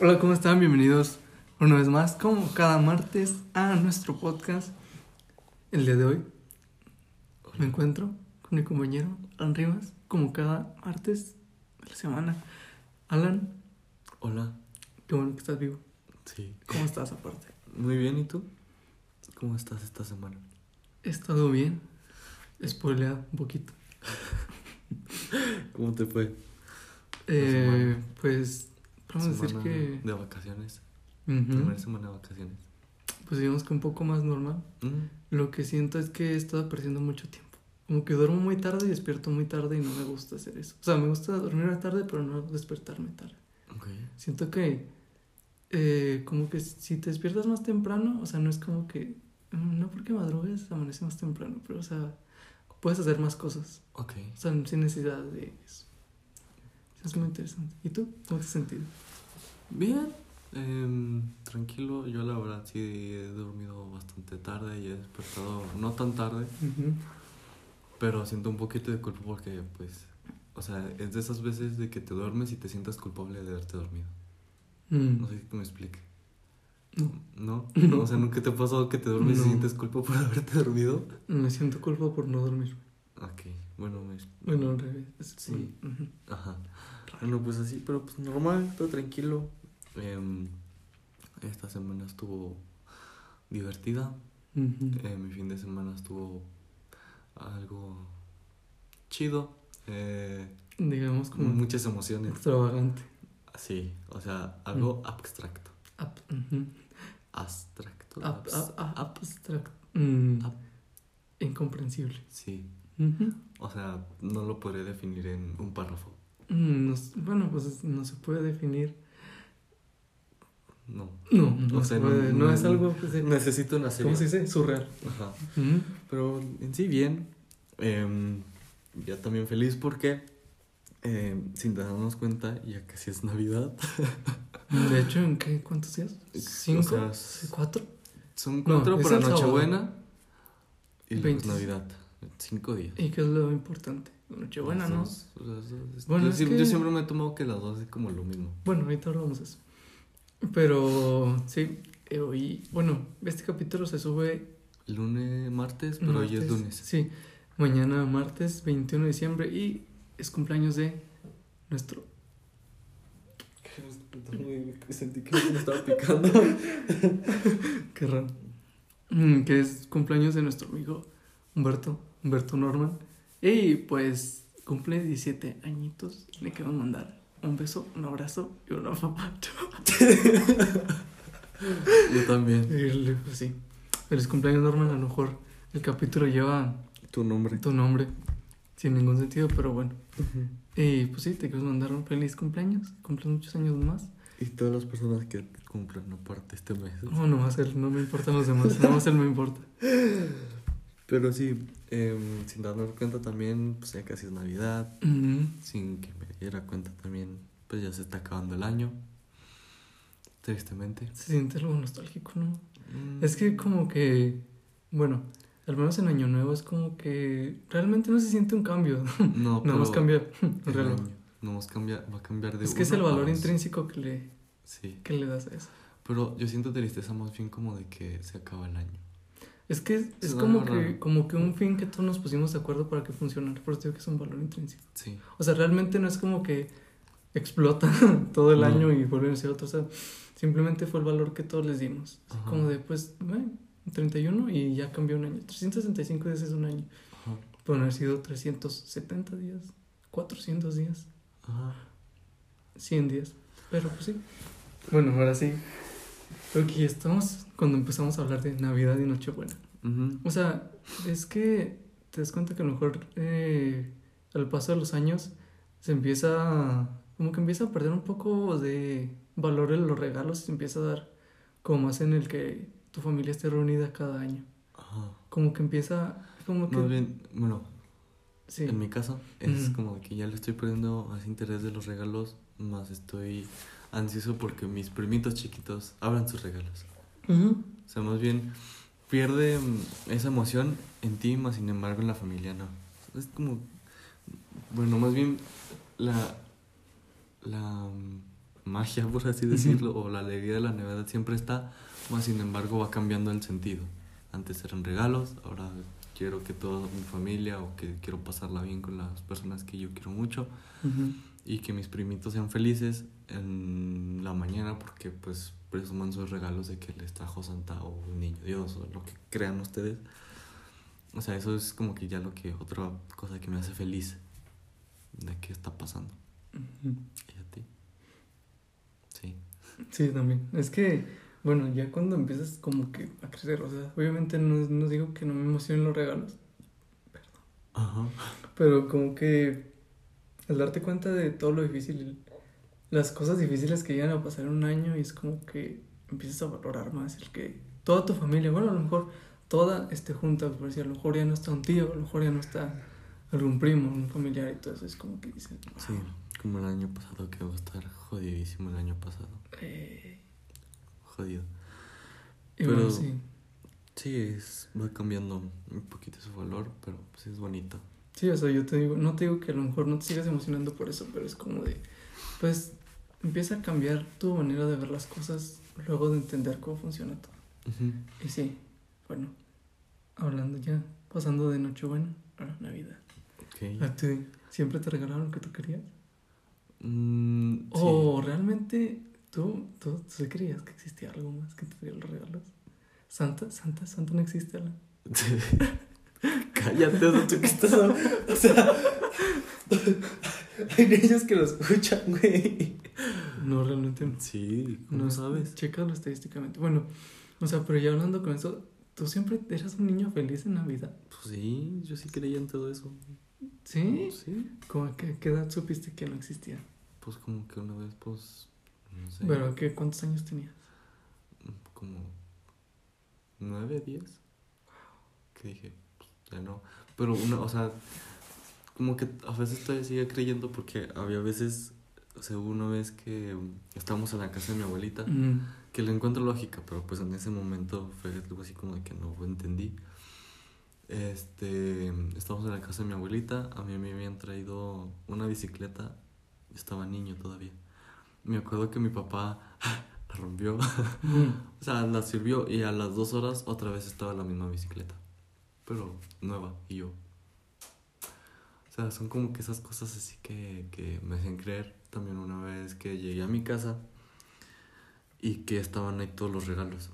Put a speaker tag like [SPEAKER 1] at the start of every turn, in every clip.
[SPEAKER 1] Hola, ¿cómo están? Bienvenidos una vez más, como cada martes, a nuestro podcast. El día de hoy me encuentro con mi compañero Alan Rivas, como cada martes de la semana. Alan,
[SPEAKER 2] Hola,
[SPEAKER 1] qué bueno que estás vivo.
[SPEAKER 2] sí.
[SPEAKER 1] ¿Cómo estás aparte?
[SPEAKER 2] Muy bien, ¿y tú? ¿Cómo estás esta semana?
[SPEAKER 1] He estado bien. Spoileado un poquito.
[SPEAKER 2] ¿Cómo te fue?
[SPEAKER 1] Eh, pues, podemos decir
[SPEAKER 2] Semana
[SPEAKER 1] que...
[SPEAKER 2] De vacaciones.
[SPEAKER 1] Ujú,
[SPEAKER 2] Primera semana de vacaciones.
[SPEAKER 1] Pues digamos que un poco más normal.
[SPEAKER 2] Mm,
[SPEAKER 1] Lo que siento es que he estado perdiendo mucho tiempo. Como que duermo muy tarde y despierto muy tarde y no me gusta hacer eso. O sea, me gusta dormir tarde, pero no despertarme tarde.
[SPEAKER 2] ok.
[SPEAKER 1] Siento que eh, como que si te despiertas más temprano, o sea, no es como que, mm, no porque madrugues, amanece más temprano, pero o sea, puedes hacer más cosas.
[SPEAKER 2] Ok.
[SPEAKER 1] O sea, sin necesidad de eso. Es muy interesante. ¿Y tú? ¿Cómo te has sentido?
[SPEAKER 2] Bien. em, tranquilo, yo la verdad sí he dormido bastante tarde y he despertado no tan tarde, pero siento un poquito de culpa porque pues, o sea, es de esas veces de que te duermes y te sientas culpable de haberte dormido.
[SPEAKER 1] Mm,
[SPEAKER 2] No sé si me explique.
[SPEAKER 1] No.
[SPEAKER 2] ¿No?
[SPEAKER 1] No.
[SPEAKER 2] O sea, ¿nunca te ha pasado que te duermes
[SPEAKER 1] No.
[SPEAKER 2] y sientes culpa por haberte dormido?
[SPEAKER 1] Me siento culpa por no dormir.
[SPEAKER 2] Ok, bueno, me...
[SPEAKER 1] Bueno, al revés.
[SPEAKER 2] Sí.
[SPEAKER 1] ujú.
[SPEAKER 2] Ajá. Bueno, pues así, pero pues normal, todo tranquilo. Em, esta semana estuvo divertida. Eh, mi fin de semana estuvo algo chido. Eh,
[SPEAKER 1] Digamos como
[SPEAKER 2] muchas emociones.
[SPEAKER 1] extravagante.
[SPEAKER 2] Sí, o sea, algo abstracto.
[SPEAKER 1] Ujú.
[SPEAKER 2] Abstracto.
[SPEAKER 1] Ap-
[SPEAKER 2] abs-
[SPEAKER 1] ap-
[SPEAKER 2] ab-
[SPEAKER 1] abstract- mm, Incomprensible.
[SPEAKER 2] sí, o sea, no lo podría definir en un párrafo.
[SPEAKER 1] No bueno, pues es- no se puede definir.
[SPEAKER 2] No.
[SPEAKER 1] No, no,
[SPEAKER 2] O
[SPEAKER 1] se
[SPEAKER 2] sea,
[SPEAKER 1] puede, no, es algo que se,
[SPEAKER 2] Necesito una serie.
[SPEAKER 1] ¿Cómo se dice? Surreal.
[SPEAKER 2] Ajá. Pero en sí bien. Em, ya también feliz porque em, sin darnos cuenta ya casi es Navidad.
[SPEAKER 1] De hecho, ¿en qué? ¿Cuántos días? ¿Cinco?
[SPEAKER 2] O sea, s-
[SPEAKER 1] ¿Cuatro?
[SPEAKER 2] son
[SPEAKER 1] No,
[SPEAKER 2] cuatro
[SPEAKER 1] es
[SPEAKER 2] para. Nochebuena y
[SPEAKER 1] Veintis-
[SPEAKER 2] Navidad. Cinco días.
[SPEAKER 1] ¿Y qué es lo importante? Nochebuena, ¿no?
[SPEAKER 2] dos, las dos.
[SPEAKER 1] Bueno,
[SPEAKER 2] yo,
[SPEAKER 1] es
[SPEAKER 2] siempre,
[SPEAKER 1] que-
[SPEAKER 2] yo siempre me he tomado que las dos es como lo mismo.
[SPEAKER 1] Bueno, ahorita hablamos de eso. Pero, sí, eh, hoy, bueno, este capítulo se sube
[SPEAKER 2] Lunes, martes, pero hoy es lunes.
[SPEAKER 1] Sí, mañana martes 21 de diciembre y es cumpleaños de nuestro...
[SPEAKER 2] Sentí que me estaba picando.
[SPEAKER 1] Qué raro. Mm, que es cumpleaños de nuestro amigo Humberto, Humberto Norman. Y pues cumple 17 añitos. Le queremos mandar un beso, un abrazo y un apapacho.
[SPEAKER 2] Yo también.
[SPEAKER 1] Y pues sí, feliz cumpleaños Norman. A lo mejor el capítulo lleva
[SPEAKER 2] Tu nombre.
[SPEAKER 1] tu nombre sin ningún sentido, pero bueno. Y pues sí, te queremos mandar un feliz cumpleaños. Cumples muchos años más.
[SPEAKER 2] Y todas las personas que cumplan aparte este mes.
[SPEAKER 1] No, no va a ser, no me importan los demás. No va a ser, no me importa.
[SPEAKER 2] Pero sí, em, sin darnos cuenta también, pues ya casi es Navidad. Sin que me diera cuenta también, pues ya se está acabando el año. Tristemente.
[SPEAKER 1] Se siente algo nostálgico, ¿no?
[SPEAKER 2] Mm,
[SPEAKER 1] Es que como que, bueno, al menos en Año Nuevo es como que realmente no se siente un cambio.
[SPEAKER 2] No,
[SPEAKER 1] Nada más cambia
[SPEAKER 2] el año No más cambia, va a cambiar de
[SPEAKER 1] Es que es el valor intrínseco que le,
[SPEAKER 2] Sí.
[SPEAKER 1] que le das a eso.
[SPEAKER 2] Pero yo siento tristeza más bien como de que se acaba el año.
[SPEAKER 1] Es que es, es como que, como que un fin que todos nos pusimos de acuerdo para que funcionara. Por eso digo que es un valor intrínseco.
[SPEAKER 2] Sí.
[SPEAKER 1] O sea, realmente no es como que explota todo el
[SPEAKER 2] No.
[SPEAKER 1] año y vuelven a ser otro. O sea, simplemente fue el valor que todos les dimos. Así como de, pues, bueno, 31 y ya cambió un año. 365 días es un año.
[SPEAKER 2] Ajá.
[SPEAKER 1] Pueden haber sido 370 días, 400 días,
[SPEAKER 2] Ajá.
[SPEAKER 1] 100 días. Pero pues sí. Bueno, ahora sí. Creo que ya estamos cuando empezamos a hablar de Navidad y Nochebuena. O sea, es que te das cuenta que a lo mejor eh, al paso de los años se empieza, como que empieza a perder un poco de valor en los regalos y se empieza a dar como más en el que tu familia esté reunida cada año.
[SPEAKER 2] Ajá.
[SPEAKER 1] Como que empieza, como que...
[SPEAKER 2] Más bien, bueno,
[SPEAKER 1] sí.
[SPEAKER 2] en mi caso es como que ya le estoy perdiendo más interés de los regalos, más estoy ansioso porque mis primitos chiquitos abran sus regalos.
[SPEAKER 1] Ujú.
[SPEAKER 2] O sea, más bien pierde mm, esa emoción en ti, más sin embargo en la familia no. Es como, bueno, más bien la, la mm, magia, por así decirlo, o la alegría de la Navidad siempre está, más sin embargo va cambiando el sentido. Antes eran regalos, ahora quiero que toda mi familia o que quiero pasarla bien con las personas que yo quiero mucho y que mis primitos sean felices en la mañana porque pues presuman sus regalos de que les trajo Santa o un niño Dios o lo que crean ustedes. O sea, eso es como que ya lo que otra cosa que me hace feliz de qué está pasando. ¿Y a ti? Sí.
[SPEAKER 1] Sí, también. Es que, bueno, ya cuando empiezas como que a crecer, o sea, obviamente no, no digo que no me emocionen los regalos. Perdón. Ajá. Pero como que al darte cuenta de todo lo difícil, las cosas difíciles que llegan a pasar en un año, y es como que empiezas a valorar más el que toda tu familia, bueno, a lo mejor toda esté junta, por decir, a lo mejor ya no está un tío, a lo mejor ya no está algún primo, un familiar y todo eso, es como que dices...
[SPEAKER 2] Sí, como el año pasado que va a estar jodidísimo el año pasado. Eh... Jodido. pero sí. Sí, es, va cambiando un poquito su valor, pero pues es bonito.
[SPEAKER 1] Sí, o sea, yo te digo, no te digo que a lo mejor no te sigas emocionando por eso, pero es como de, pues empieza a cambiar tu manera de ver las cosas luego de entender cómo funciona todo. Y sí, bueno, hablando ya, pasando de Nochebuena a Navidad. ¿A ti siempre te regalaron lo que tú querías? Mm, ¿O realmente tú, tú, tú creías que existía algo más que te dieran los regalos? ¿Santa? ¿Santa? ¿Santa no existe, Alan? Cállate, tú que estás... O sea... Hay niños que lo escuchan, güey. No, realmente no.
[SPEAKER 2] Sí, ¿cómo no sabes?
[SPEAKER 1] Chécalo estadísticamente. Bueno, o sea, pero ya hablando con eso, ¿tú siempre eras un niño feliz en Navidad?
[SPEAKER 2] Pues sí, yo sí creía en todo eso.
[SPEAKER 1] ¿Sí? Sí. ¿Cómo que, qué edad supiste que no existía?
[SPEAKER 2] Pues como que una vez, pues, no sé.
[SPEAKER 1] ¿Pero qué, cuántos años tenías?
[SPEAKER 2] Como nueve, diez. Que dije, pues, ya no. Pero una, o sea, como que a veces todavía sigue creyendo porque había veces, sea, una vez que estábamos en la casa de mi abuelita, que le encuentro lógica, pero pues en ese momento fue algo así como de que no entendí. Este, estábamos en la casa de mi abuelita, a mí me habían traído una bicicleta, estaba niño todavía. Me acuerdo que mi papá la rompió, o sea, la sirvió y a las dos horas otra vez estaba la misma bicicleta, pero nueva y yo sea, son como que esas cosas así que, que me hacen creer. También una vez que llegué a mi casa y que estaban ahí todos los regalos.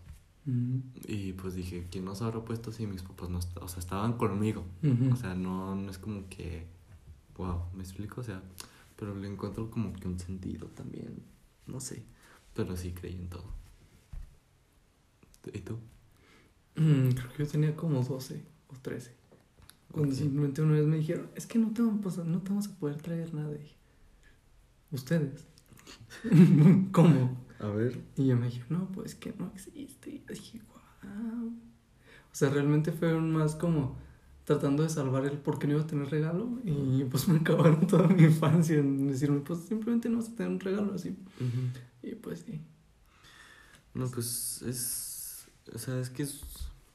[SPEAKER 2] Y pues dije, ¿quién nos habrá puesto así? Mis papás no, o sea, estaban conmigo. O sea, no, no es como que, wow, me explico, o sea, pero le encuentro como que un sentido también, no sé, pero sí creí en todo. ¿Y tú?
[SPEAKER 1] Mm, creo que yo tenía como 12 o 13. Cuando simplemente una vez me dijeron, es que no te, vamos a, no te vamos a poder traer nada. dije, ¿ustedes? ¿Cómo?
[SPEAKER 2] A ver.
[SPEAKER 1] Y yo me dije, no, pues que no existe. Y dije, wow. O sea, realmente fue más como tratando de salvar el por qué no iba a tener regalo. Y pues me acabaron toda mi infancia en decirme, pues simplemente no vas a tener un regalo así. Y pues sí.
[SPEAKER 2] No, pues es. O sea, es que es.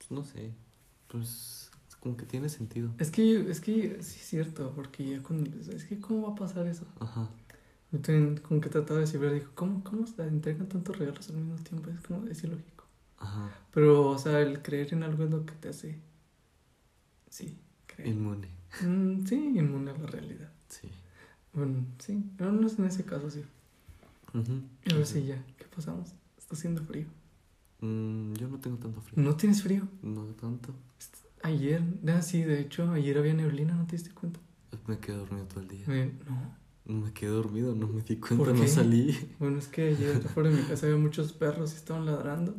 [SPEAKER 2] No sé. Pues como que tiene sentido.
[SPEAKER 1] Es que, es que sí es cierto, porque ya cuando es que ¿cómo va a pasar eso? Ajá. Yo también como que trataba de decir, dijo, ¿cómo, cómo se entregan tantos regalos al mismo tiempo? Es como, es ilógico. Ajá. Pero, o sea, el creer en algo es lo que te hace, sí,
[SPEAKER 2] creer. Inmune.
[SPEAKER 1] Mm, sí, inmune a la realidad. Sí. Bueno, sí, no, no es en ese caso, sí. Uh Y ahora sí, ya, ¿qué pasamos? Está haciendo frío.
[SPEAKER 2] Mm, yo no tengo tanto frío.
[SPEAKER 1] ¿No tienes frío?
[SPEAKER 2] No tanto.
[SPEAKER 1] Ayer, ah, sí, de hecho, ayer había neblina, ¿no te diste cuenta?
[SPEAKER 2] Me quedé dormido todo el día.
[SPEAKER 1] no.
[SPEAKER 2] No me quedé dormido, no me di cuenta, no salí.
[SPEAKER 1] Bueno, es que ayer afuera de mi casa había muchos perros y estaban ladrando.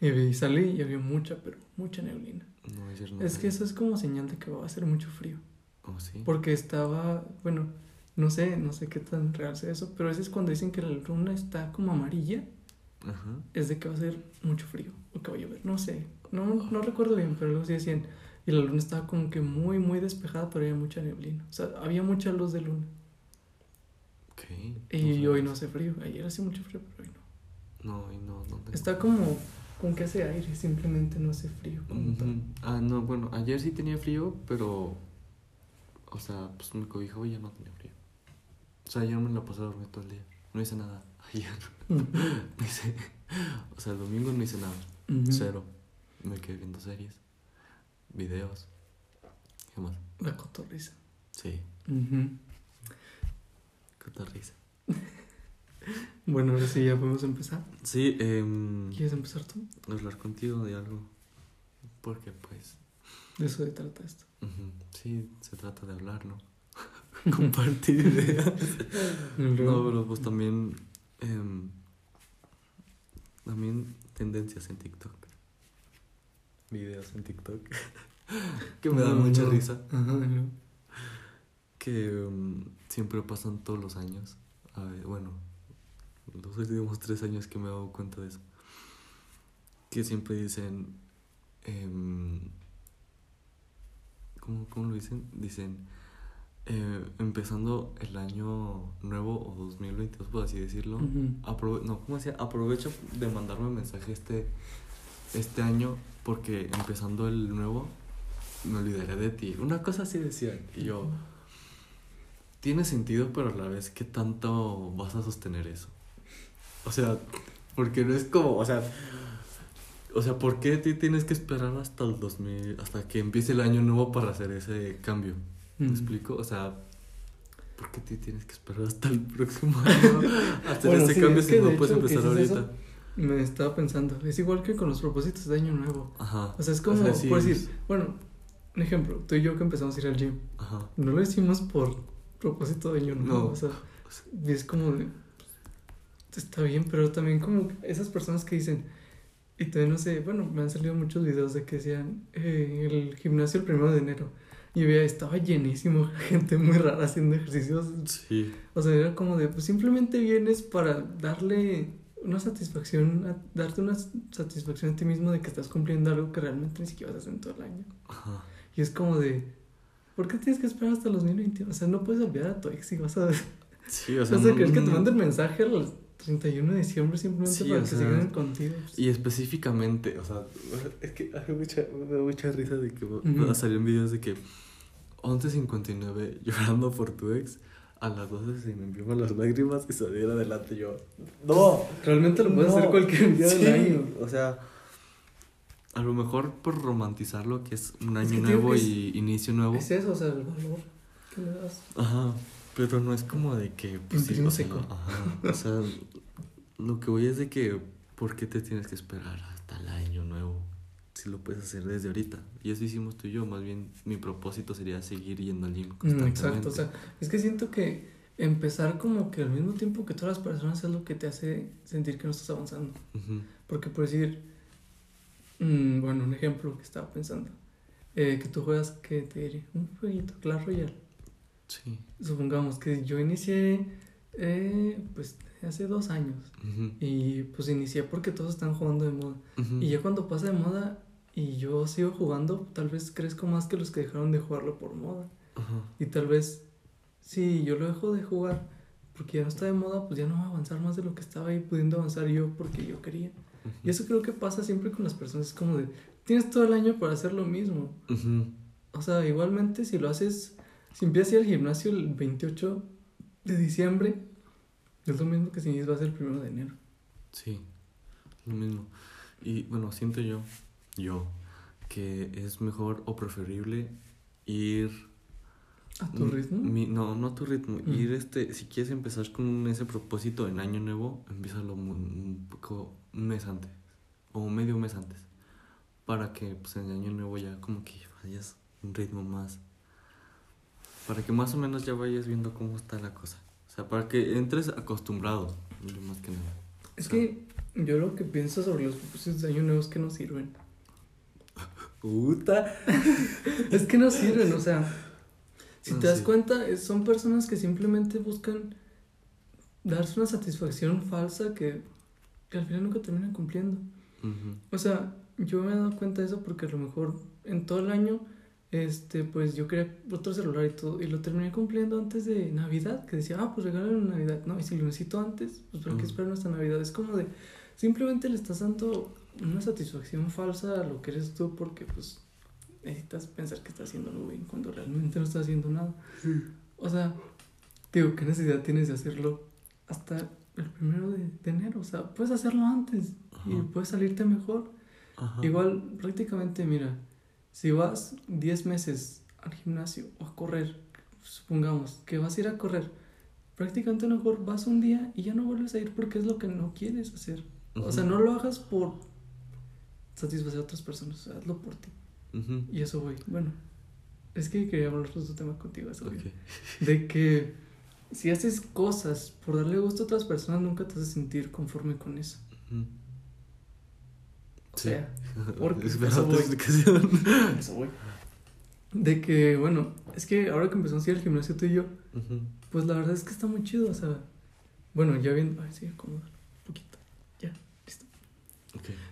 [SPEAKER 1] Y salí y había mucha, pero mucha neblina. No, ayer no. Es que eso es como señal de que va a hacer mucho frío.
[SPEAKER 2] ¿Oh, sí?
[SPEAKER 1] Porque estaba, bueno, no sé, no sé qué tan real sea eso, pero a veces cuando dicen que la luna está como amarilla, Ajá. es de que va a ser mucho frío que va a llover. No sé, no, no recuerdo bien, pero luego sí decían. Y la luna estaba como que muy, muy despejada, pero había mucha neblina. O sea, había mucha luz de luna. Okay, y hoy no hace frío. Ayer hace mucho frío, pero hoy
[SPEAKER 2] no. No, hoy no. no
[SPEAKER 1] Está como con que hace aire, simplemente no hace frío.
[SPEAKER 2] Ah, no, bueno, ayer sí tenía frío, pero. O sea, pues me cobijaba y ya no tenía frío. O sea, ayer me la pasé dormir todo el día. no hice nada. Ayer. no hice, o sea, el domingo no hice nada. Cero. Me quedé viendo series, videos. ¿Qué más?
[SPEAKER 1] La cotorriza.
[SPEAKER 2] Sí. Cotorriza.
[SPEAKER 1] bueno, ahora sí ya podemos empezar.
[SPEAKER 2] Sí, eh,
[SPEAKER 1] ¿Quieres empezar tú?
[SPEAKER 2] Hablar contigo de algo. Porque pues...
[SPEAKER 1] De eso se trata esto.
[SPEAKER 2] Sí, se trata de hablar, ¿no? Compartir ideas. no, pero pues también... Eh, también tendencias en TikTok. Videos en TikTok. que me dan mucha risa. Que um, siempre pasan todos los años. A ver, bueno, los últimos tres años que me he dado cuenta de eso. Que siempre dicen. Eh, ¿cómo, ¿Cómo lo dicen? Dicen. Eh, empezando el año nuevo o 2022, por así decirlo. no, ¿cómo decía? Aprovecho de mandarme un mensaje este, este año porque empezando el nuevo me olvidaré de ti. Una cosa así decían. Y yo, tiene sentido, pero a la vez, ¿qué tanto vas a sostener eso? O sea, porque no es como, o sea, o sea, ¿por qué ti tienes que esperar hasta el 2000, hasta que empiece el año nuevo para hacer ese cambio? ¿Me explico? O sea, ¿por qué ti tienes que esperar hasta el próximo año hacer ese cambio si no puedes empezar ahorita?
[SPEAKER 1] me estaba pensando, es igual que con los propósitos de año nuevo. Ajá. O sea, es como, por decir, bueno, un ejemplo, tú y yo que empezamos a ir al gym, Ajá. no lo hicimos por propósito de año nuevo. No. O sea, es como, pues, está bien, pero también como esas personas que dicen, y todavía no sé, bueno, me han salido muchos videos de que decían, eh, el gimnasio el primero de enero. Y veía, estaba llenísimo, gente muy rara haciendo ejercicios. Sí. O sea, era como de, pues simplemente vienes para darle una satisfacción, darte una satisfacción a ti mismo de que estás cumpliendo algo que realmente ni siquiera vas a hacer en todo el año. Ajá. Y es como de, ¿por qué tienes que esperar hasta los 2021? O sea, no puedes olvidar a tu ex y vas a... Sí, o sea... No ¿crees que te mensaje el 31 de diciembre simplemente para que se queden contigo?
[SPEAKER 2] Y específicamente, o sea, es que hay mucha, me da mucha risa de que uh a salir videos de que 11.59 llorando por tu ex a las 12 se me enviaban las lágrimas y salir adelante yo. No,
[SPEAKER 1] realmente lo puedes hacer cualquier día del año.
[SPEAKER 2] O sea, a lo mejor por romantizar lo que es un año nuevo y inicio nuevo.
[SPEAKER 1] Es eso, o sea, el valor que le das.
[SPEAKER 2] Ajá, pero no es como de que... Pues, sí, o sea, ajá, o sea, lo que voy es de que, ¿por qué te tienes que esperar hasta el año nuevo? Si lo puedes hacer desde ahorita. Y eso hicimos tú y yo, más bien mi propósito sería seguir yendo al gym
[SPEAKER 1] mm, Exacto, o sea, es que siento que empezar como que al mismo tiempo que todas las personas es lo que te hace sentir que no estás avanzando. Porque por decir Mm, bueno, un ejemplo que estaba pensando. Eh, que tú juegas, que te diré? Un jueguito, Clash Royale. Sí. Supongamos que yo inicié, eh, pues, hace dos años. Y pues inicié porque todos están jugando de moda. Y ya cuando pasa de moda y yo sigo jugando, tal vez crezco más que los que dejaron de jugarlo por moda. Y tal vez, si yo lo dejo de jugar porque ya no está de moda, pues ya no va a avanzar más de lo que estaba ahí pudiendo avanzar yo porque yo quería. Y eso creo que pasa siempre con las personas, es como de, tienes todo el año para hacer lo mismo. O sea, igualmente si lo haces, si empiezas a ir al gimnasio el 28 de diciembre, es lo mismo que si va a ser el primero de enero.
[SPEAKER 2] Sí, lo mismo. Y bueno, siento yo, yo, que es mejor o preferible ir...
[SPEAKER 1] ¿A tu ritmo?
[SPEAKER 2] no, no a tu ritmo. Ir este, si quieres empezar con ese propósito en año nuevo, empiezalo un poco un mes antes o medio mes antes para que pues en año nuevo ya como que vayas un ritmo más para que más o menos ya vayas viendo cómo está la cosa. O sea para que entres acostumbrado más que nada.
[SPEAKER 1] Es que yo lo que pienso sobre los propósitos de año nuevo es que no sirven.
[SPEAKER 2] Puta.
[SPEAKER 1] Es que no sirven o sea si te das cuenta son personas que simplemente buscan darse una satisfacción falsa que que al final nunca terminan cumpliendo. O sea, yo me he dado cuenta de eso porque a lo mejor en todo el año, este, pues yo quería otro celular y todo, y lo terminé cumpliendo antes de Navidad, que decía, ah, pues regálalo en Navidad. No, y si lo necesito antes, pues para qué esperar hasta Navidad. Es como de, simplemente le estás dando una satisfacción falsa a lo que eres tú porque pues necesitas pensar que estás haciendo algo bien cuando realmente no estás haciendo nada. O sea, digo, ¿qué necesidad tienes de hacerlo hasta el primero de, enero. O sea, puedes hacerlo antes y puedes salirte mejor. Igual, prácticamente, mira, si vas 10 meses al gimnasio o a correr, supongamos que vas a ir a correr, prácticamente mejor vas un día y ya no vuelves a ir porque es lo que no quieres hacer. O sea, no lo hagas por satisfacer a otras personas, hazlo por ti. Y eso voy. Bueno, es que quería hablar de otro tema contigo, eso De que si haces cosas por darle gusto a otras personas, nunca te vas a sentir conforme con eso. O sea, porque eso voy. eso voy. De que, bueno, es que ahora que empezamos a ir al gimnasio tú y yo, pues la verdad es que está muy chido, o sea, bueno, ya viendo, a ver si acomodo un poquito, ya, listo.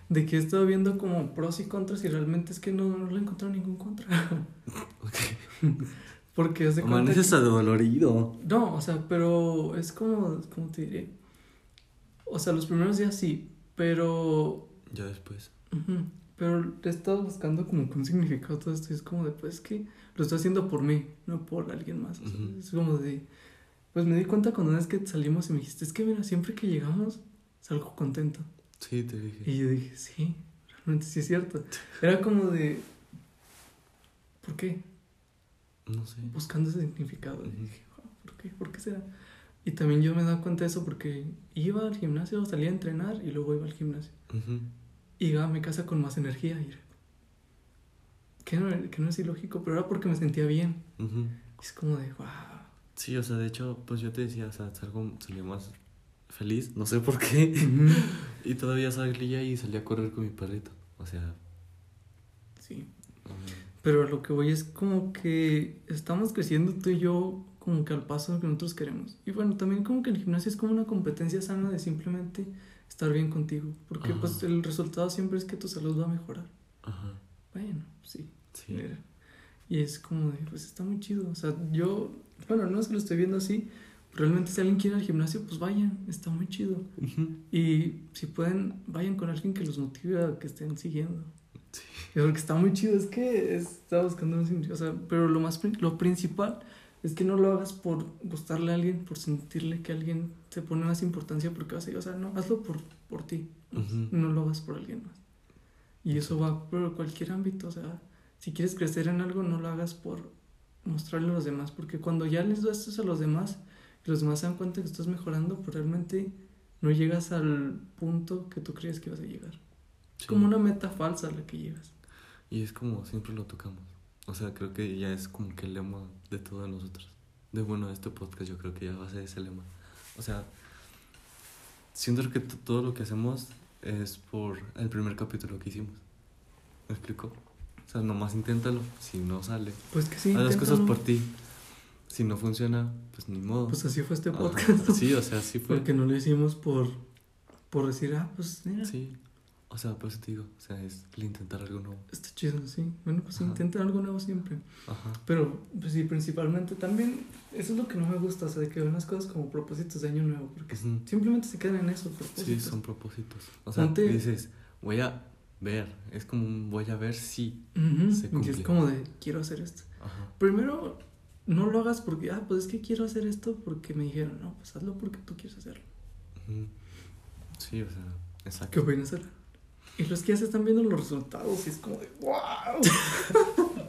[SPEAKER 1] De que he estado viendo como pros y contras y realmente es que no, no le he encontrado ningún contra. ok. Porque es de
[SPEAKER 2] Amaneces que... adolorido.
[SPEAKER 1] No, o sea, pero es como, ¿cómo te diré? O sea, los primeros días sí, pero...
[SPEAKER 2] Ya después.
[SPEAKER 1] Pero he estado buscando como que un significado todo esto. es como de, pues que lo estoy haciendo por mí, no por alguien más. es como de... Pues me di cuenta cuando una vez que salimos y me dijiste, es que mira, siempre que llegamos salgo contento.
[SPEAKER 2] Sí, te dije.
[SPEAKER 1] Y yo dije, sí, realmente sí es cierto. Era como de... ¿Por qué?
[SPEAKER 2] No sé.
[SPEAKER 1] Buscando ese significado. Y dije, ¿por qué? ¿Por qué será? Y también yo me daba cuenta de eso porque iba al gimnasio, salía a entrenar y luego iba al gimnasio. Y iba a mi casa con más energía. Y que no, que no es ilógico, pero era porque me sentía bien. Es como de, wow.
[SPEAKER 2] Sí, o sea, de hecho, pues yo te decía, o sea, salgo, salía más feliz, no sé por qué. y todavía salía y salía a correr con mi perrito. O sea.
[SPEAKER 1] Sí. Pero lo que voy es como que estamos creciendo tú y yo como que al paso que nosotros queremos. Y bueno, también como que el gimnasio es como una competencia sana de simplemente estar bien contigo. Porque pues el resultado siempre es que tu salud va a mejorar. Ajá. Bueno, sí. Sí. Y es como de, pues está muy chido. O sea, yo, bueno, no es que lo estoy viendo así. Realmente si alguien quiere ir al gimnasio, pues vayan, está muy chido. Y si pueden, vayan con alguien que los motive a que estén siguiendo. Sí. Porque está muy chido, es que está buscando un significado. O sea, pero lo más lo principal es que no lo hagas por gustarle a alguien, por sentirle que alguien te pone más importancia porque vas a ir. O sea, no, hazlo por, por ti. No lo hagas por alguien más. Y eso va por cualquier ámbito. O sea, si quieres crecer en algo, no lo hagas por mostrarle a los demás. Porque cuando ya les das eso a los demás, y los demás se dan cuenta que estás mejorando, pues realmente no llegas al punto que tú crees que vas a llegar. Es como una meta falsa a la que llegas.
[SPEAKER 2] Y es como siempre lo tocamos. O sea, creo que ya es como que el lema de todos nosotros. De bueno, este podcast yo creo que ya va a ser ese lema. O sea, siento que todo lo que hacemos es por el primer capítulo que hicimos. ¿Me explico? O sea, nomás inténtalo. Si no sale,
[SPEAKER 1] pues que sí.
[SPEAKER 2] Haz las cosas por ti. Si no funciona, pues ni modo.
[SPEAKER 1] Pues así fue este podcast.
[SPEAKER 2] Sí, o sea, así fue.
[SPEAKER 1] Porque no lo hicimos por, por decir, ah, pues mira.
[SPEAKER 2] Sí. O sea, pues te digo, o sea, es el intentar algo nuevo.
[SPEAKER 1] Está chido, sí. Bueno, pues intenta algo nuevo siempre. Ajá. Pero, pues sí, principalmente también, eso es lo que no me gusta, o sea, de que ven las cosas como propósitos de año nuevo, porque simplemente se quedan en eso, propósitos.
[SPEAKER 2] Sí, son propósitos. O sea, dices, voy a ver, es como un voy a ver si
[SPEAKER 1] se cumple. Y es como de, quiero hacer esto. Ajá. Primero, no lo hagas porque, ah, pues es que quiero hacer esto porque me dijeron, no, pues hazlo porque tú quieres hacerlo.
[SPEAKER 2] Sí, o sea, exacto.
[SPEAKER 1] ¿Qué opinas, Sara? Y los que ya se están viendo los resultados y es como de wow.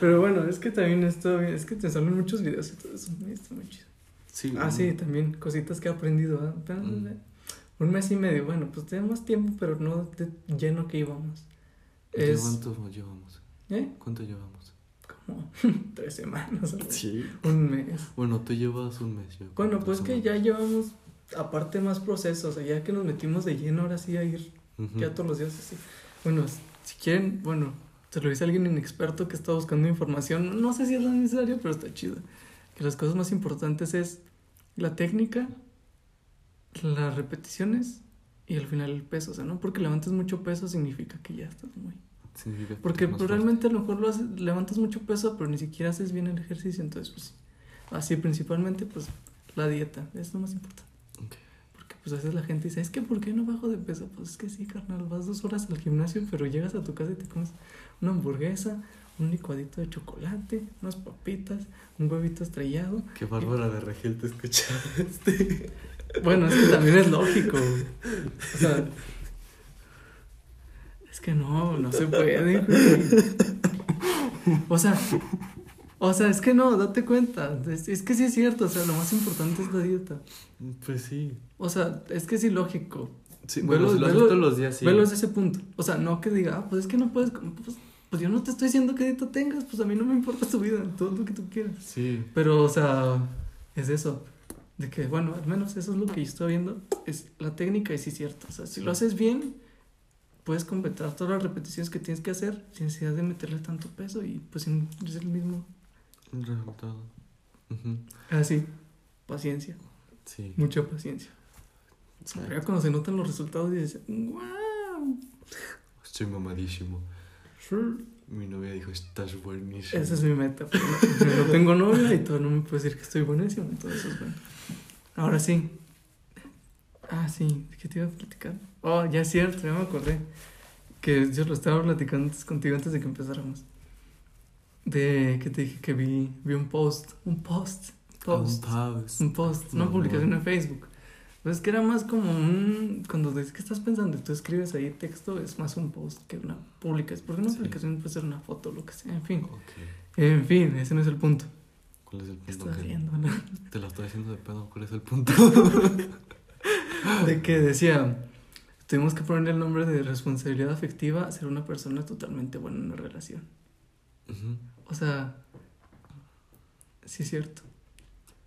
[SPEAKER 1] Pero bueno, es que también esto, es que te salen muchos videos y todo eso. Está muy chido. Sí, ah, sí, también cositas que he aprendido. Mm. Un mes y medio, bueno, pues tenemos tiempo, pero no de lleno que íbamos.
[SPEAKER 2] Es... ¿Cuánto llevamos?
[SPEAKER 1] ¿Eh?
[SPEAKER 2] ¿Cuánto llevamos?
[SPEAKER 1] Como tres semanas.
[SPEAKER 2] Sí.
[SPEAKER 1] Un mes.
[SPEAKER 2] Bueno, tú llevas un mes. Yo
[SPEAKER 1] bueno, pues que ya llevamos aparte más procesos, o sea, ya que nos metimos de lleno ahora sí a ir ya todos los días así. Bueno, si quieren, bueno, se lo dice alguien inexperto que está buscando información. No sé si es lo necesario, pero está chido. Que las cosas más importantes es la técnica, las repeticiones y al final el peso. O sea, no porque levantes mucho peso significa que ya estás muy. porque realmente a lo mejor lo haces, levantas mucho peso, pero ni siquiera haces bien el ejercicio. Entonces, pues así principalmente, pues la dieta es lo más importante pues a veces la gente dice, es que ¿por qué no bajo de peso? Pues es que sí, carnal, vas dos horas al gimnasio, pero llegas a tu casa y te comes una hamburguesa, un licuadito de chocolate, unas papitas, un huevito estrellado.
[SPEAKER 2] Qué bárbara de Regil te escuchaste.
[SPEAKER 1] Bueno, es que también es lógico. O sea, es que no, no se puede, O sea, o sea, es que no, date cuenta. Es, es, que sí es cierto, o sea, lo más importante es la dieta.
[SPEAKER 2] Pues sí.
[SPEAKER 1] O sea, es que es ilógico.
[SPEAKER 2] Sí, bueno, velo, lo todos los días, sí.
[SPEAKER 1] Velo desde ese punto. O sea, no que diga, ah, pues es que no puedes. Pues, pues, yo no te estoy diciendo que dieta tengas, pues a mí no me importa tu vida, todo lo que tú quieras.
[SPEAKER 2] Sí.
[SPEAKER 1] Pero, o sea, es eso. De que, bueno, al menos eso es lo que yo estoy viendo. Es la técnica y sí es cierto. O sea, si lo haces bien, puedes completar todas las repeticiones que tienes que hacer sin necesidad de meterle tanto peso y pues es el mismo
[SPEAKER 2] resultado.
[SPEAKER 1] Ah, sí. Paciencia.
[SPEAKER 2] Sí.
[SPEAKER 1] Mucha paciencia. Ya cuando se notan los resultados y dices, ¡wow!
[SPEAKER 2] Estoy mamadísimo. Mi novia dijo, estás buenísimo.
[SPEAKER 1] Esa es mi meta. no tengo novia y todo no me puede decir que estoy buenísimo. Entonces, bueno. Ahora sí. Ah, sí. ¿De qué te iba a platicar? Oh, ya es cierto, ya me acordé. Que yo lo estaba platicando antes contigo antes de que empezáramos. De que te dije que vi, vi un post. Un post.
[SPEAKER 2] Post. Un post.
[SPEAKER 1] Un post. Una publicación en Facebook pues es que era más como un. Cuando dices que estás pensando y tú escribes ahí texto, es más un post que una publicación. Porque una publicación puede ser una foto, lo que sea, en fin. En fin, ese no es el punto.
[SPEAKER 2] ¿Cuál es el punto?
[SPEAKER 1] Estás viendo, ¿no?
[SPEAKER 2] Te lo estoy haciendo de pedo, ¿cuál es el punto?
[SPEAKER 1] de que decía. Tuvimos que ponerle el nombre de responsabilidad afectiva a ser una persona totalmente buena en una relación. O sea, sí es cierto.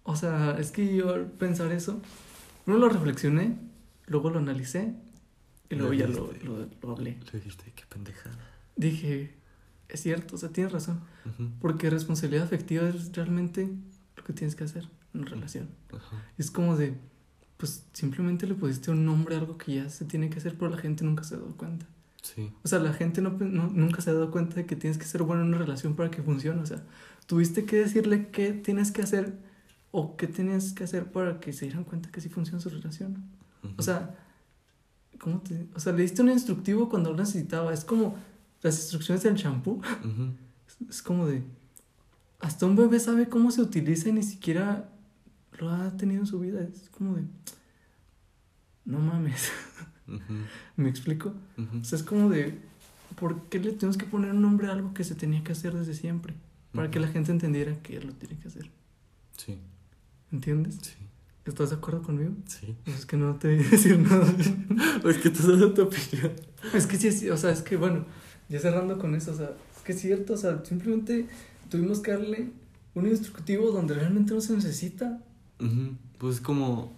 [SPEAKER 1] O sea, es que yo pensar eso Primero lo reflexioné, luego lo analicé y luego ya lo, lo, hablé.
[SPEAKER 2] Lo dijiste, qué pendejada.
[SPEAKER 1] Dije, es cierto, o sea, tienes razón. Porque responsabilidad afectiva es realmente lo que tienes que hacer en relación. Es como de, pues simplemente le pusiste un nombre a algo que ya se tiene que hacer, pero la gente nunca se ha dado cuenta.
[SPEAKER 2] Sí.
[SPEAKER 1] O sea, la gente no, nunca se ha dado cuenta de que tienes que ser bueno en una relación para que funcione. O sea, tuviste que decirle qué tienes que hacer o qué tenías que hacer para que se dieran cuenta que sí funciona su relación. O sea, ¿cómo te, o sea, le diste un instructivo cuando lo necesitaba. Es como las instrucciones del champú. es, como de, hasta un bebé sabe cómo se utiliza y ni siquiera lo ha tenido en su vida. Es como de, no mames. ¿Me explico? O sea, es como de, ¿por qué le tenemos que poner un nombre a algo que se tenía que hacer desde siempre? Para que la gente entendiera que lo tiene que hacer.
[SPEAKER 2] Sí.
[SPEAKER 1] ¿Entiendes?
[SPEAKER 2] Sí.
[SPEAKER 1] ¿Estás de acuerdo conmigo?
[SPEAKER 2] Sí.
[SPEAKER 1] Pues es que no te voy a decir nada.
[SPEAKER 2] es que tú dando tu opinión.
[SPEAKER 1] Es que sí, o sea, es que bueno, ya cerrando con eso, o sea, es que es cierto, o sea, simplemente tuvimos que darle un instructivo donde realmente no se necesita.
[SPEAKER 2] Pues es como.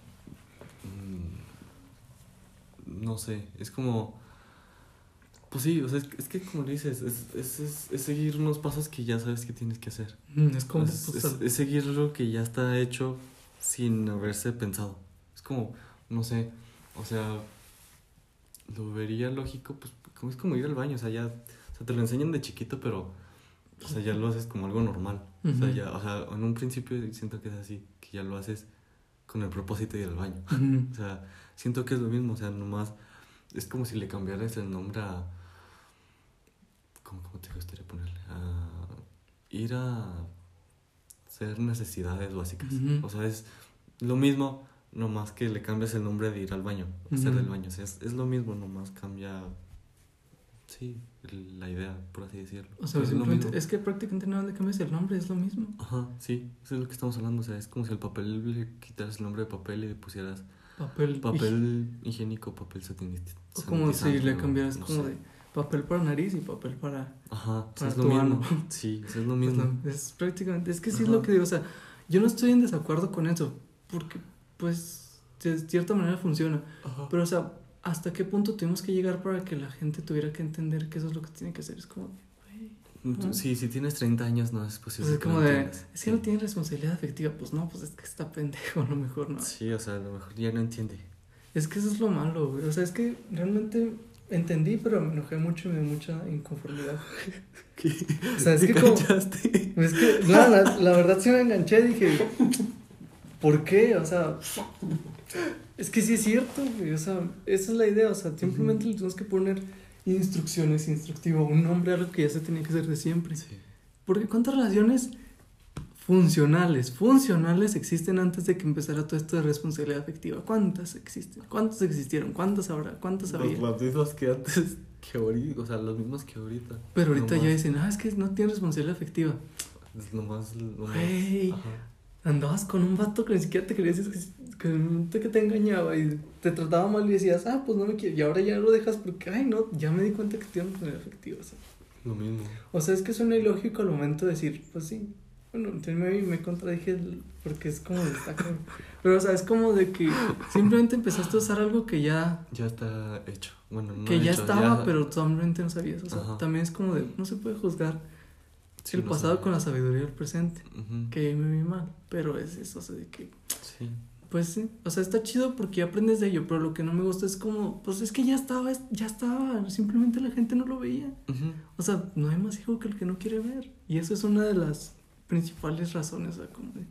[SPEAKER 2] Mm, no sé, es como. Pues sí, o sea, es, que como dices, es, es, es, seguir unos pasos que ya sabes que tienes que hacer.
[SPEAKER 1] es como...
[SPEAKER 2] Pues, es, seguir lo que ya está hecho sin haberse pensado. Es como, no sé, o sea, lo vería lógico, pues como es como ir al baño, o sea, ya, o sea, te lo enseñan de chiquito, pero, o sea, ya lo haces como algo normal. O sea, ya, o sea, en un principio siento que es así, que ya lo haces con el propósito de ir al baño. O sea, siento que es lo mismo, o sea, nomás, es como si le cambiaras el nombre a ¿cómo, te gustaría ponerle? ir a hacer necesidades básicas. O sea, es lo mismo, nomás que le cambias el nombre de ir al baño, hacer del baño. O sea, es, es, lo mismo, nomás cambia, sí, la idea, por así decirlo.
[SPEAKER 1] O sea, es, es, que prácticamente no le cambias el nombre, es lo mismo.
[SPEAKER 2] Ajá, sí, eso es lo que estamos hablando. O sea, es como si al papel le quitaras el nombre de papel y le pusieras
[SPEAKER 1] papel,
[SPEAKER 2] papel higiénico, papel satinista.
[SPEAKER 1] O como si le cambiaras como de papel para nariz y papel para,
[SPEAKER 2] Ajá, es lo mismo. Sí, es lo mismo.
[SPEAKER 1] es prácticamente, es que sí es lo que digo, o sea, yo no estoy en desacuerdo con eso, porque pues de cierta manera funciona, pero o sea, ¿hasta qué punto tuvimos que llegar para que la gente tuviera que entender que eso es lo que tiene que hacer? Es como.
[SPEAKER 2] Sí, si tienes 30 años no es posible.
[SPEAKER 1] es como de, es que no tiene responsabilidad afectiva, pues no, pues es que está pendejo, a lo mejor no.
[SPEAKER 2] Sí, o sea, a lo mejor ya no entiende.
[SPEAKER 1] Es que eso es lo malo, güey. O sea, es que realmente entendí, pero me enojé mucho y me dio mucha inconformidad.
[SPEAKER 2] ¿Qué?
[SPEAKER 1] O sea, es que como. Es que, no, la, la, verdad sí me enganché, dije, ¿por qué? O sea, es que sí es cierto, güey. O sea, esa es la idea. O sea, simplemente le tenemos que poner instrucciones, instructivo, un nombre a lo que ya se tenía que hacer de siempre.
[SPEAKER 2] Sí.
[SPEAKER 1] Porque ¿cuántas relaciones funcionales, funcionales existen antes de que empezara todo esto de responsabilidad afectiva. ¿Cuántas existen? ¿Cuántas existieron? ¿Cuántas habrá? ¿Cuántas había?
[SPEAKER 2] Los mismos que antes que ahorita, o sea, los mismos que ahorita.
[SPEAKER 1] Pero ahorita ya dicen, ah, es que no tiene responsabilidad afectiva.
[SPEAKER 2] Es nomás, nomás
[SPEAKER 1] Hey, andabas con un vato que ni siquiera te querías que, que te engañaba y te trataba mal y decías, ah, pues no me quiero. Y ahora ya lo dejas porque, ay, no, ya me di cuenta que tiene responsabilidad afectiva. O sea.
[SPEAKER 2] Lo mismo.
[SPEAKER 1] O sea, es que suena ilógico al momento de decir, pues sí. Bueno, me, me contradije porque es como Pero, o sea, es como de que simplemente empezaste a usar algo que ya.
[SPEAKER 2] Ya está hecho. Bueno, no
[SPEAKER 1] Que ya estaba, pero simplemente no sabías. O sea, también es como de, no se puede juzgar el pasado con la sabiduría del presente. Que me vi mal. Pero es eso, o sea, de que. Sí. Pues sí, o sea, está chido porque ya aprendes de ello, pero lo que no me gusta es como, pues es que ya estaba, ya estaba, simplemente la gente no lo veía. O sea, no hay más hijo que el que no quiere ver. Y eso es una de las principales razones, o sea, como de,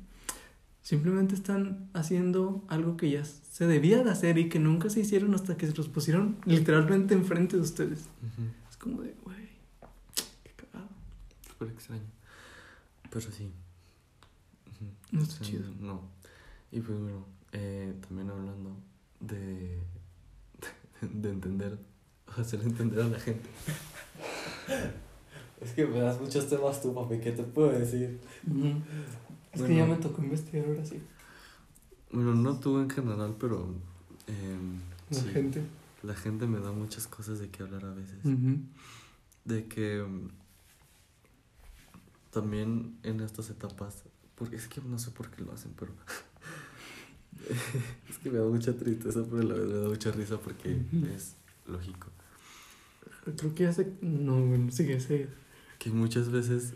[SPEAKER 1] simplemente están haciendo algo que ya se debía de hacer y que nunca se hicieron hasta que se los pusieron literalmente enfrente de ustedes. Es como de, güey, qué cagado.
[SPEAKER 2] Súper extraño. Pero sí.
[SPEAKER 1] No está chido.
[SPEAKER 2] No. Y pues bueno, eh, también hablando de, de, entender, hacer entender a la gente. Es que me das muchos temas tú, papi, ¿qué te puedo decir?
[SPEAKER 1] Es que ya me tocó investigar ahora sí.
[SPEAKER 2] Bueno, no tú en general, pero... Eh,
[SPEAKER 1] la gente.
[SPEAKER 2] La gente me da muchas cosas de qué hablar a veces. De que también en estas etapas, porque es que no sé por qué lo hacen, pero es que me da mucha tristeza, pero a la vez me da mucha risa porque es lógico.
[SPEAKER 1] Creo que ya sé. No, bueno, sigue, sigue.
[SPEAKER 2] Que muchas veces.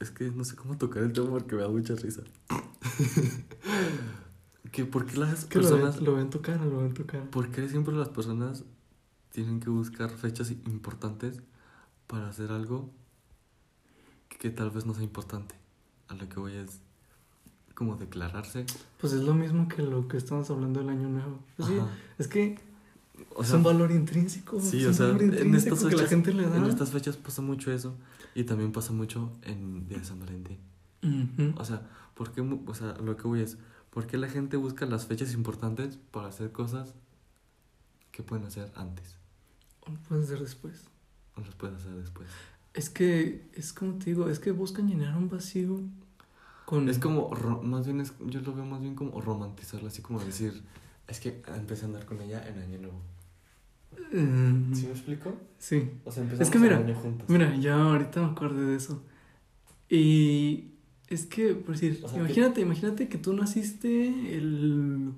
[SPEAKER 2] Es que no sé cómo tocar el tema porque me da mucha risa. que por qué las personas.
[SPEAKER 1] Lo ven, lo tocar, lo ven tocar.
[SPEAKER 2] ¿Por qué siempre las personas tienen que buscar fechas importantes para hacer algo que tal vez no sea importante? A lo que voy es como declararse.
[SPEAKER 1] Pues es lo mismo que lo que estamos hablando del año nuevo. Pues es que es un valor intrínseco.
[SPEAKER 2] Sí, o sea, en estas fechas, la gente le da. En estas fechas pasa mucho eso y también pasa mucho en Día de San Valentín. O sea, ¿por qué, o sea, lo que voy es, ¿por qué la gente busca las fechas importantes para hacer cosas que pueden hacer antes?
[SPEAKER 1] O pueden hacer después.
[SPEAKER 2] O las pueden hacer después.
[SPEAKER 1] Es que, es como te digo, es que buscan llenar un vacío
[SPEAKER 2] es como, más bien, es, yo lo veo más bien como romantizarlo, así como decir, es que empecé a andar con ella en Año Nuevo. Mm. ¿Sí me explico?
[SPEAKER 1] Sí. O sea, empezamos es que mira, año juntos. Mira, ya ahorita me acuerdo de eso. Y es que, por decir, imagínate, imagínate que tú naciste el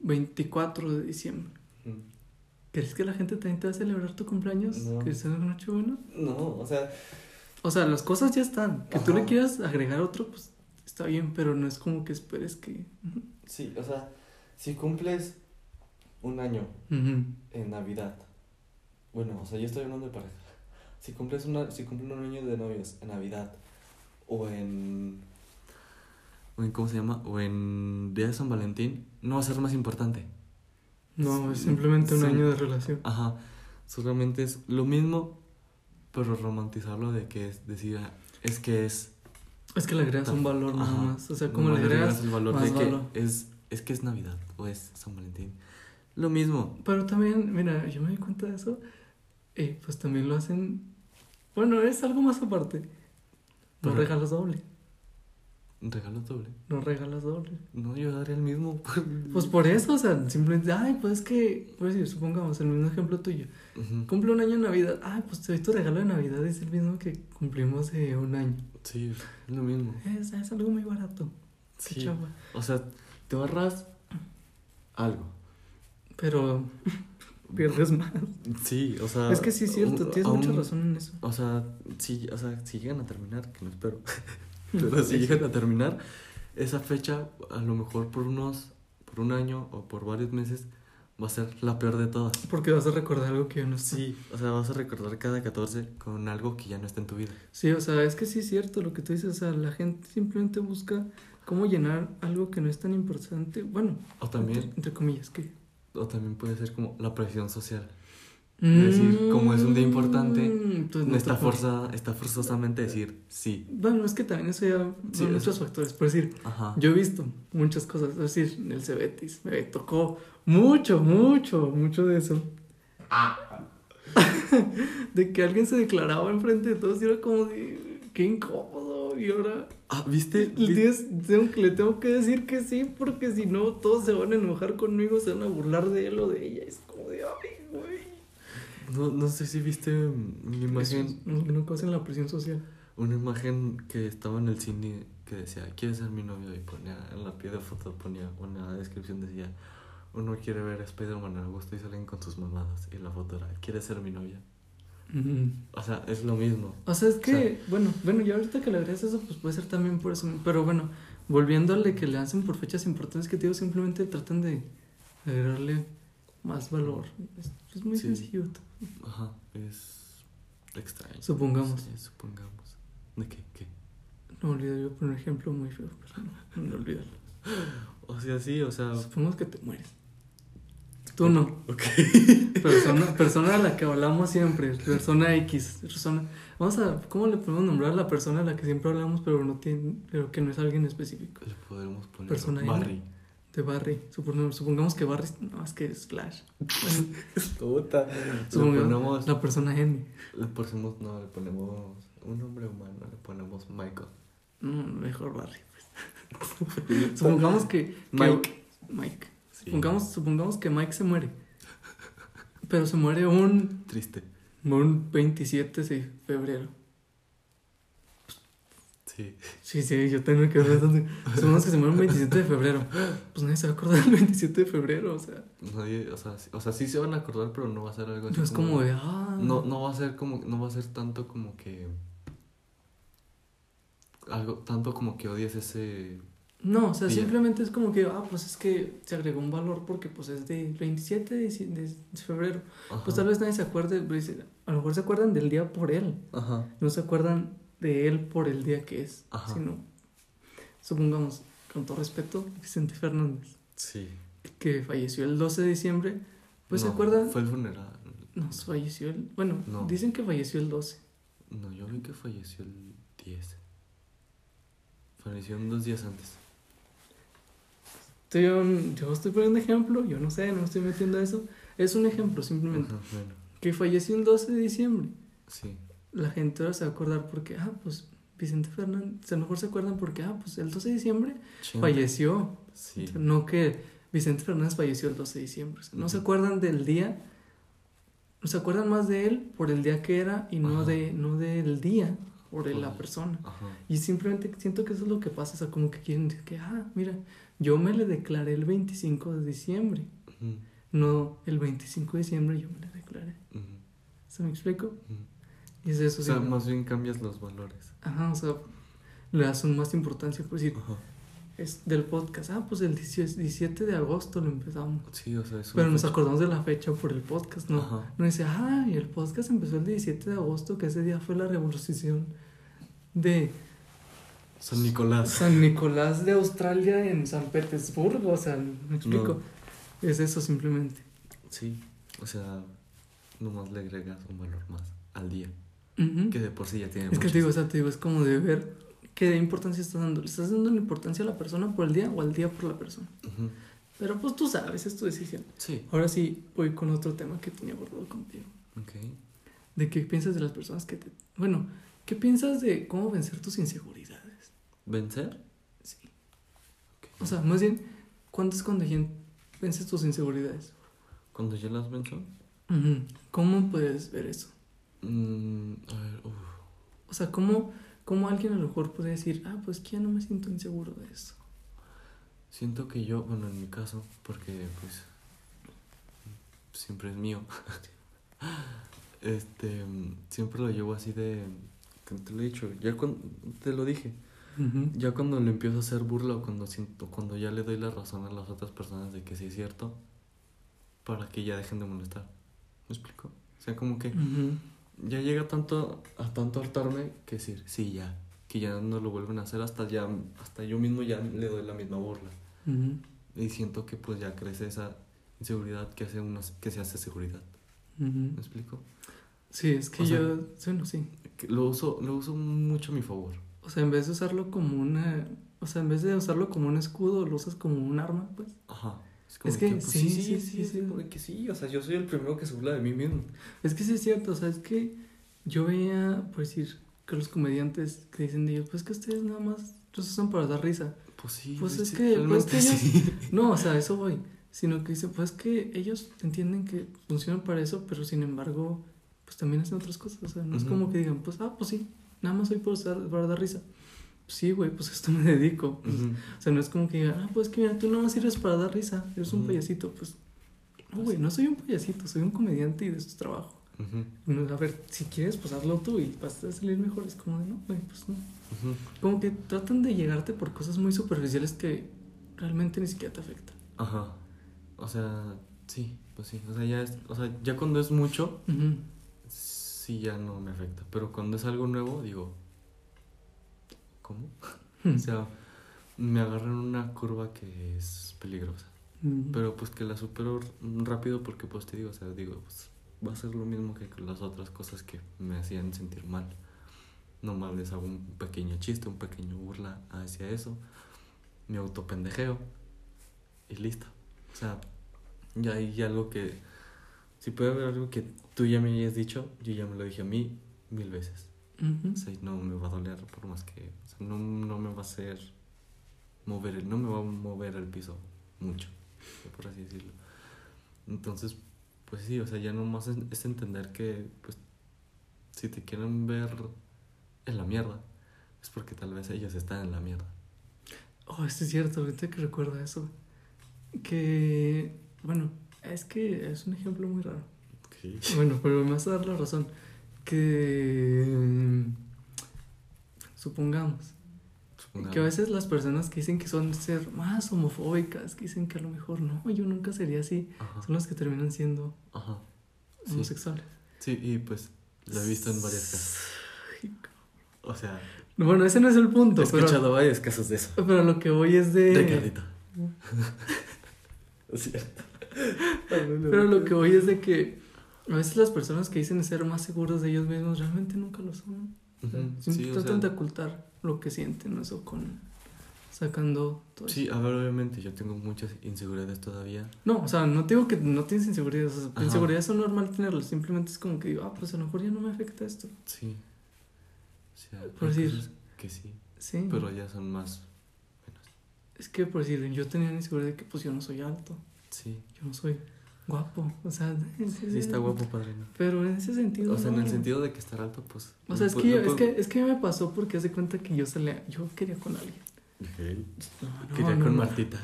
[SPEAKER 1] 24 de diciembre. ¿Crees que la gente también te va a celebrar tu cumpleaños? No. ¿Que sea una noche buena?
[SPEAKER 2] No, o sea,
[SPEAKER 1] o sea, las cosas ya están. Que tú le quieras agregar otro, pues está bien, pero no es como que esperes que.
[SPEAKER 2] Sí, o sea, si cumples un año en Navidad. Bueno, o sea, yo estoy hablando de pareja. Si cumples una, si cumplen un año de novios en Navidad o en o en cómo se llama o en Día de San Valentín, no va a ser más importante.
[SPEAKER 1] No, es simplemente un año de relación.
[SPEAKER 2] Ajá. Solamente es lo mismo, pero romantizarlo de que es, decía, es que es...
[SPEAKER 1] Es que le agregas un valor nada más. O sea, como le agregas,
[SPEAKER 2] el valor de que es, es que es Navidad o es San Valentín. Lo mismo.
[SPEAKER 1] Pero también, mira, yo me di cuenta de eso. Eh, pues también lo hacen. Bueno, es algo más aparte. No regalos doble.
[SPEAKER 2] ¿Regalos doble?
[SPEAKER 1] No regalas doble.
[SPEAKER 2] No, yo daría el mismo.
[SPEAKER 1] pues por eso, o sea, simplemente, ay, pues es que, pues decir, supongamos, el mismo ejemplo tuyo. Cumple un año en Navidad. Ay, pues te doy tu regalo de Navidad, es el mismo que cumplimos de un año.
[SPEAKER 2] Sí, es lo mismo.
[SPEAKER 1] Es, es algo muy barato.
[SPEAKER 2] Sí. O sea, te ahorras algo.
[SPEAKER 1] Pero pierdes más.
[SPEAKER 2] Sí, o sea.
[SPEAKER 1] Es que sí es cierto, tienes mucha razón en eso.
[SPEAKER 2] O sea, sí, o sea, si llegan a terminar, que no espero. Pero si llegan a terminar, esa fecha, a lo mejor por unos, por un año o por varios meses, va a ser la peor de todas.
[SPEAKER 1] Porque vas a recordar algo que ya no
[SPEAKER 2] está. Sí, o sea, vas a recordar cada 14 con algo que ya no está en tu vida.
[SPEAKER 1] Sí, o sea, es que sí es cierto lo que tú dices, o sea, la gente simplemente busca cómo llenar algo que no es tan importante, bueno,
[SPEAKER 2] o también,
[SPEAKER 1] entre, comillas, que...
[SPEAKER 2] O también puede ser como la presión social. decir, como es un día importante,
[SPEAKER 1] Mm, pues
[SPEAKER 2] no está, forza, está forzosamente decir sí.
[SPEAKER 1] Bueno, es que también eso ya
[SPEAKER 2] Sí,
[SPEAKER 1] son muchos factores. Por decir,
[SPEAKER 2] Ajá.
[SPEAKER 1] yo he visto muchas cosas. Es decir, en el Cebetis me tocó mucho, mucho, mucho de eso. de que alguien se declaraba enfrente de todos y era como de, qué incómodo. Y ahora
[SPEAKER 2] Ah, ¿viste?
[SPEAKER 1] le,
[SPEAKER 2] Vi-
[SPEAKER 1] tienes- tengo, que- le tengo que decir que sí, porque si no, todos se van a enojar conmigo, se van a burlar de él o de ella. Es como de, ay, güey.
[SPEAKER 2] No, no sé si viste mm, una imagen,
[SPEAKER 1] Eso es una cosa en la presión social.
[SPEAKER 2] una imagen que estaba en el cine que decía, ¿quieres ser mi novio? Y ponía, en la pie de foto ponía una descripción, decía, uno quiere ver a Spider-Man a gusto y salen con sus mamadas. Y la foto era, ¿quieres ser mi novia? O sea, es lo mismo.
[SPEAKER 1] O sea, es que, bueno, bueno, ya ahorita que le agregas eso, pues puede ser también por eso. Pero bueno, volviéndole que le hacen por fechas importantes que te digo, simplemente tratan de agregarle más valor. Es, es muy
[SPEAKER 2] Sí.
[SPEAKER 1] sencillo.
[SPEAKER 2] Ajá, es extraño.
[SPEAKER 1] Supongamos.
[SPEAKER 2] Sí, supongamos. ¿De qué? ¿Qué?
[SPEAKER 1] No olvido, yo poner un ejemplo muy feo, pero no, no olvídalo.
[SPEAKER 2] O sea, sí, o sea...
[SPEAKER 1] Supongamos que te mueres. Tú no.
[SPEAKER 2] Ok.
[SPEAKER 1] Persona, persona a la que hablamos siempre, persona X, persona. Vamos a, ¿cómo le podemos nombrar a la persona a la que siempre hablamos, pero no tiene, pero que no es alguien específico?
[SPEAKER 2] Le podremos poner
[SPEAKER 1] Persona N.
[SPEAKER 2] Barry.
[SPEAKER 1] De Barry. Supongamos, supongamos que Barry, no, es que es Flash.
[SPEAKER 2] Puta.
[SPEAKER 1] Supongamos
[SPEAKER 2] ponemos...
[SPEAKER 1] la persona N.
[SPEAKER 2] Le ponemos... No, le ponemos... Un nombre humano, le ponemos Michael.
[SPEAKER 1] No, mejor Barry. pues. Supongamos que, que-
[SPEAKER 2] Mike.
[SPEAKER 1] Mike.
[SPEAKER 2] Sí.
[SPEAKER 1] Supongamos, supongamos que Mike se muere. Pero se muere un,
[SPEAKER 2] Triste.
[SPEAKER 1] un 27 de febrero.
[SPEAKER 2] Sí.
[SPEAKER 1] Sí, sí, yo tengo que ver dónde. Supongamos que se muere un 27 de febrero. Pues nadie se va a acordar del 27 de febrero, o sea.
[SPEAKER 2] Nadie, o sea, sí- o sea, sí se van a acordar, pero no va a ser algo así
[SPEAKER 1] No es como de, ah.
[SPEAKER 2] No, no va a ser como... No va a ser tanto como que... Algo... Tanto como que odies ese...
[SPEAKER 1] No, o sea, simplemente es como que, ah, pues es que se agregó un valor porque pues es de 27 de, febrero.
[SPEAKER 2] Ajá.
[SPEAKER 1] Pues tal vez nadie se acuerde, dice, a lo mejor se acuerdan del día por él,
[SPEAKER 2] Ajá.
[SPEAKER 1] no se acuerdan de él por el día que es,
[SPEAKER 2] Ajá.
[SPEAKER 1] sino, supongamos, con todo respeto, Vicente Fernández,
[SPEAKER 2] Sí.
[SPEAKER 1] que falleció el 12 de diciembre, pues se acuerdan,
[SPEAKER 2] Fue el funeral.
[SPEAKER 1] no, falleció el, bueno,
[SPEAKER 2] No.
[SPEAKER 1] dicen que falleció el 12.
[SPEAKER 2] No, yo vi que falleció el 10. Falleció dos días antes.
[SPEAKER 1] Estoy- Yo, yo estoy poniendo ejemplo, yo no sé, no me estoy metiendo a eso, es un ejemplo simplemente,
[SPEAKER 2] Ajá, bueno,
[SPEAKER 1] que falleció el 12 de diciembre.
[SPEAKER 2] sí.
[SPEAKER 1] la gente ahora se va a acordar porque, ah, pues Vicente Fernández, a lo mejor se acuerdan porque, ah, pues el 12 de diciembre falleció.
[SPEAKER 2] Sí.
[SPEAKER 1] No que Vicente Fernández falleció el 12 de diciembre. O sea, no se acuerdan del día, no se acuerdan más de él por el día que era y no,
[SPEAKER 2] Ajá.
[SPEAKER 1] de, no del día por la persona. Y simplemente siento que eso es lo que pasa, o sea, como que quieren decir que, ah, mira, yo me le declaré el 25 de diciembre, no el 25 de diciembre yo me le declaré. ¿Se me explico? Y es eso.
[SPEAKER 2] O sea,
[SPEAKER 1] sí.
[SPEAKER 2] más bien cambias los valores.
[SPEAKER 1] Ajá, o sea, le das un más importancia, por decir,
[SPEAKER 2] Ajá.
[SPEAKER 1] es del podcast. Ah, pues el 18 17 de agosto lo empezamos.
[SPEAKER 2] Sí, o sea, es
[SPEAKER 1] Pero nos acordamos de la fecha por el podcast, ¿no?
[SPEAKER 2] Ajá.
[SPEAKER 1] No dice, ah, y el podcast empezó el 17 de agosto, que ese día fue la revolución de
[SPEAKER 2] San Nicolás.
[SPEAKER 1] San Nicolás de Australia en San Petersburgo. O sea, me explico. Es eso simplemente.
[SPEAKER 2] Sí, o sea, nomás le agregas un valor más al día. Que de por sí ya tiene
[SPEAKER 1] Es que te digo, o sea, te digo, es como de ver qué importancia estás dando. ¿Le estás dando la importancia a la persona por el día o al día por la persona? Pero pues tú sabes, es tu decisión.
[SPEAKER 2] Sí,
[SPEAKER 1] Ahora sí voy con otro tema que tenía abordado contigo.
[SPEAKER 2] ok.
[SPEAKER 1] De qué piensas de las personas que te... Bueno, ¿qué piensas de cómo vencer tus inseguridades?
[SPEAKER 2] ¿Vencer?
[SPEAKER 1] Sí. O sea, más bien, ¿cuánto es cuando ya vences tus inseguridades?
[SPEAKER 2] Cuando ya las venzo.
[SPEAKER 1] ¿Cómo puedes ver eso?
[SPEAKER 2] mm, a ver, uf.
[SPEAKER 1] O sea, ¿cómo, ¿cómo alguien a lo mejor puede decir, ah, pues que ya no me siento inseguro de eso?
[SPEAKER 2] siento que yo, bueno, en mi caso, porque pues siempre es mío, este, mm, siempre lo llevo así de, te lo he dicho, ya cuando, te lo dije, Ya cuando le empiezo a hacer burla o cuando siento, cuando ya le doy la razón a las otras personas de que sí es cierto, para que ya dejen de molestar. ¿Me explico? O sea, como que ya llega tanto a tanto hartarme que decir, sí, ya, que ya no lo vuelven a hacer hasta ya, hasta yo mismo ya le doy la misma burla.
[SPEAKER 1] Ujú.
[SPEAKER 2] Y siento que pues ya crece esa inseguridad que hace una, que se hace seguridad. ¿Me explico?
[SPEAKER 1] Sí, es que yo, bueno, sí.
[SPEAKER 2] lo uso, lo uso mucho a mi favor.
[SPEAKER 1] O sea, en vez de usarlo como una, o sea, en vez de usarlo como un escudo, lo usas como un arma, pues.
[SPEAKER 2] Ajá. Es, que, pues, sí, sí, sí, sí, sí, que sí, o sea, yo soy el primero que se burla de mí mismo.
[SPEAKER 1] Es que sí es cierto, o sea, es que yo veía, por decir, que los comediantes que dicen de ellos, pues que ustedes nada más los usan para dar risa.
[SPEAKER 2] Pues sí,
[SPEAKER 1] pues es que, pues que ellos, no, o sea, eso voy, sino que dice, pues que ellos entienden que funcionan para eso, pero sin embargo, pues también hacen otras cosas, o sea, no es como que digan, pues, ah, pues sí, nada más soy para, para dar risa sí, güey, pues a esto me dedico. Pues, o sea, no es como que diga, ah, pues que mira, tú no más sirves para dar risa, eres un payasito. Pues, no, güey, no soy un payasito, soy un comediante y de eso es trabajo. a ver, si quieres, pues hazlo tú y vas a salir mejor. Es como de, no, güey, pues no. Como que tratan de llegarte por cosas muy superficiales que realmente ni siquiera te afectan.
[SPEAKER 2] Ajá. O sea, sí, pues sí. O sea, ya, es, o sea, ya cuando es mucho, sí ya no me afecta. Pero cuando es algo nuevo, digo, ¿cómo? Hmm. o sea, me agarran una curva que es peligrosa. Hmm. Pero pues que la supero rápido porque pues te digo, o sea, digo, pues va a ser lo mismo que con las otras cosas que me hacían sentir mal. Nomás les hago un pequeño chiste, un pequeño burla hacia eso. Me autopendejeo y listo. O sea, ya hay algo que... Si puede haber algo que tú ya me hayas dicho, yo ya me lo dije a mí mil veces. o sea, no me va a doler por más que no, no me va a hacer mover, no me va a mover el piso mucho, por así decirlo. Entonces, pues sí, o sea, ya nomás es, es entender que, pues, si te quieren ver en la mierda, es porque tal vez ellos están en la mierda.
[SPEAKER 1] Oh, esto es cierto, ahorita que recuerdo eso. Que, bueno, es que es un ejemplo muy raro. Bueno, pero me vas a dar la razón. Que supongamos, que a veces las personas que dicen que son ser más homofóbicas, que dicen que a lo mejor no, yo nunca sería así, son las que terminan siendo homosexuales.
[SPEAKER 2] Sí. y pues lo he visto en varias casas. O sea...
[SPEAKER 1] Bueno, ese no es el punto.
[SPEAKER 2] He escuchado varios casos de eso.
[SPEAKER 1] Pero lo que voy es de...
[SPEAKER 2] Ricardito.
[SPEAKER 1] pero lo que voy es de que a veces las personas que dicen ser más seguros de ellos mismos realmente nunca lo son tratan de ocultar lo que sienten, eso con sacando
[SPEAKER 2] todo Sí, a ver, obviamente yo tengo muchas inseguridades todavía.
[SPEAKER 1] No, o sea, no digo que no tienes inseguridades, o sea, inseguridades son normal tenerlas, simplemente es como que digo, ah, pues a lo mejor ya no me afecta esto.
[SPEAKER 2] Sí.
[SPEAKER 1] O sea, por decir
[SPEAKER 2] que sí. Sí. Pero ya son más
[SPEAKER 1] menos. Es que por decir, yo tenía la inseguridad de que pues yo no soy alto.
[SPEAKER 2] Sí.
[SPEAKER 1] Yo no soy guapo, o sea...
[SPEAKER 2] Sí, está guapo, padrino.
[SPEAKER 1] Pero en ese sentido...
[SPEAKER 2] O sea, en el sentido de que estar alto, pues...
[SPEAKER 1] O sea, es, que, es, que, es que me pasó porque hace cuenta que yo salía... Yo quería con alguien.
[SPEAKER 2] quería con Martita.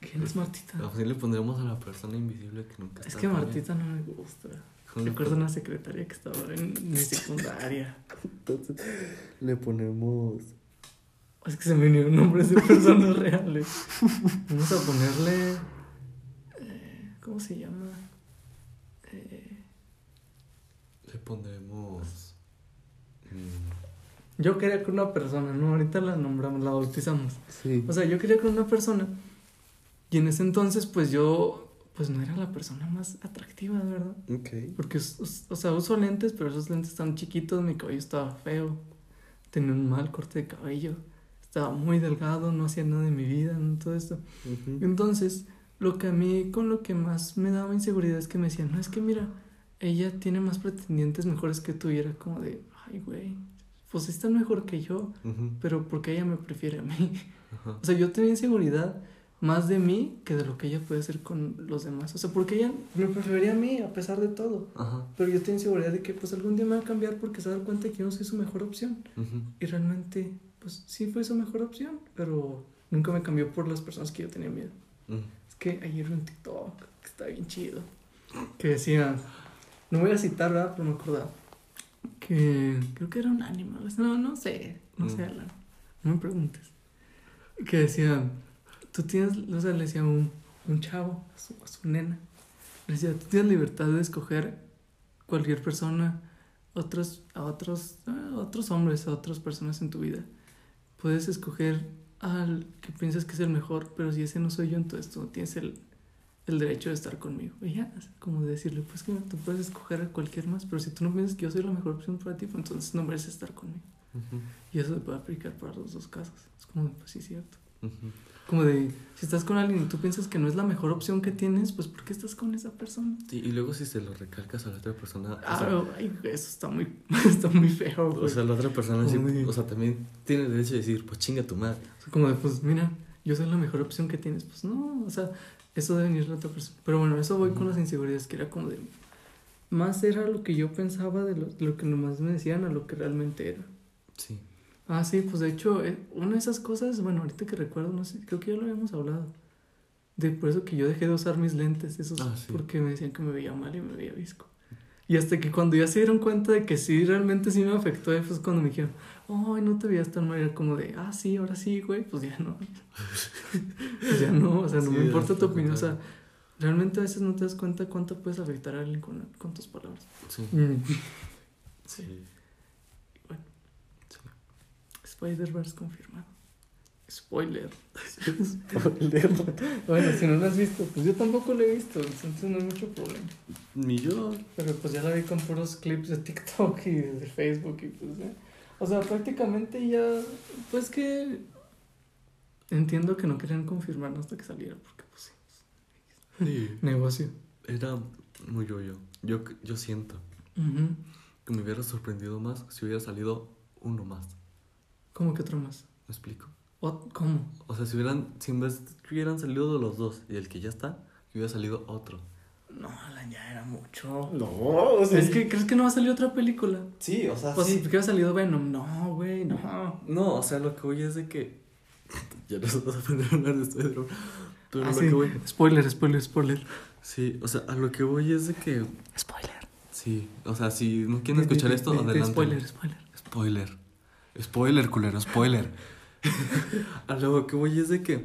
[SPEAKER 1] ¿Quién es Martita?
[SPEAKER 2] Así le pondremos a la persona invisible que nunca
[SPEAKER 1] está. Es que Martita no me gusta. Recuerdo una secretaria que estaba en mi secundaria.
[SPEAKER 2] Entonces le ponemos...
[SPEAKER 1] Es que se me vinieron nombres de personas reales. Vamos a ponerle... ¿Cómo se llama? Eh...
[SPEAKER 2] Le pondremos.
[SPEAKER 1] Mm, yo quería con una persona, ¿no? Ahorita la nombramos, la bautizamos. Sí. O sea, yo quería con una persona. Y en ese entonces, pues yo, pues no era la persona más atractiva, ¿verdad?
[SPEAKER 2] Ok.
[SPEAKER 1] Porque, o sea, uso lentes, pero esos lentes estaban chiquitos, mi cabello estaba feo, tenía un mal corte de cabello, estaba muy delgado, no hacía nada de mi vida, ¿no? todo esto. Entonces, lo que a mí con lo que más me daba inseguridad es que me decían, no, es que mira, ella tiene más pretendientes mejores que tú y era como de, ay, güey, pues está mejor que yo, pero porque ella me prefiere a mí. O sea, yo tenía inseguridad más de mí que de lo que ella puede hacer con los demás. O sea, porque ella me preferiría a mí a pesar de todo. Pero yo tengo inseguridad de que pues algún día me va a cambiar porque se va a dar cuenta que yo no soy su mejor opción. Y realmente, pues sí fue su mejor opción, pero nunca me cambió por las personas que yo tenía miedo que ayer vi un TikTok que está bien chido. Que decía, no voy a citar, ¿verdad? Pero me acordaba. Que creo que era un animal. No, no sé. No sé, mm. Alan. No me preguntes. Que decía, tú tienes, o sea, le decía un, un chavo a su, a su nena. Le decía, tú tienes libertad de escoger cualquier persona, otros, a otros, a otros hombres, a otras personas en tu vida. Puedes escoger al que piensas que es el mejor, pero si ese no soy yo, entonces tú no tienes el, el derecho de estar conmigo. Y ya, como decirle, pues que tú puedes escoger a cualquier más, pero si tú no piensas que yo soy la mejor opción para ti, pues entonces no mereces estar conmigo. Y eso se puede aplicar para los dos casos. Es como, pues sí, cierto. Como de, si estás con alguien y tú piensas que no es la mejor opción que tienes, pues ¿por qué estás con esa persona?
[SPEAKER 2] Sí, y luego si se lo recalcas a la otra persona...
[SPEAKER 1] Ah, ay, eso está muy, está muy feo,
[SPEAKER 2] O sea, la otra persona sí, o sea, también tiene el derecho de decir, pues chinga tu madre.
[SPEAKER 1] como de, pues mira, yo soy la mejor opción que tienes. Pues no, o sea, eso debe venir la otra persona. Pero bueno, eso voy con las inseguridades, que era como de... Más era lo que yo pensaba de lo, de lo que nomás me decían a lo que realmente era. Sí. Ah, sí, pues de hecho, eh, una de esas cosas, bueno, ahorita que recuerdo, no sé, creo que ya lo habíamos hablado. De por eso que yo dejé de usar mis lentes, eso ah, porque me decían que me veía mal y me veía visco. Y hasta que cuando ya se dieron cuenta de que sí, realmente sí me afectó, pues cuando me dijeron, ay, no te veías tan mal, era como de, ah, sí, ahora sí, güey, pues ya no. pues ya no, o sea, no me importa tu opinión, o sea, realmente a veces no te das cuenta cuánto puedes afectar a alguien con, con tus palabras. Sí. Mm. sí. Spider-Verse confirmado. Spoiler. Spoiler. bueno, si no lo has visto, pues yo tampoco lo he visto, entonces no hay mucho problema.
[SPEAKER 2] Ni yo.
[SPEAKER 1] Pero pues ya la vi con puros clips de TikTok y de Facebook y pues ya. O sea, prácticamente ya, pues que entiendo que no querían confirmarlo hasta que saliera, porque pues sí. sí. Negocio.
[SPEAKER 2] Era muy yo, yo. Yo, siento que me hubiera sorprendido más si hubiera salido uno más.
[SPEAKER 1] ¿Cómo que otro más?
[SPEAKER 2] ¿Me explico?
[SPEAKER 1] ¿Cómo?
[SPEAKER 2] O sea, si hubieran, si en vez hubieran salido de los dos y el que ya está, hubiera salido otro.
[SPEAKER 1] No, ya era mucho. No, o sea. Es que, ¿crees que no va a salir otra película?
[SPEAKER 2] Sí, o sea,
[SPEAKER 1] pues, sí. ¿Qué ha salido Venom? No, güey, no.
[SPEAKER 2] No, o sea, lo que voy es de que. ya no se vas a hablar de esto, pero ah, lo que voy.
[SPEAKER 1] Spoiler, spoiler, spoiler.
[SPEAKER 2] Sí, o sea, a lo que voy es de que.
[SPEAKER 1] Spoiler.
[SPEAKER 2] Sí, o sea, si no quieren escuchar esto, adelante.
[SPEAKER 1] Spoiler, spoiler.
[SPEAKER 2] Spoiler. Spoiler, culero, spoiler. a lo que voy es de que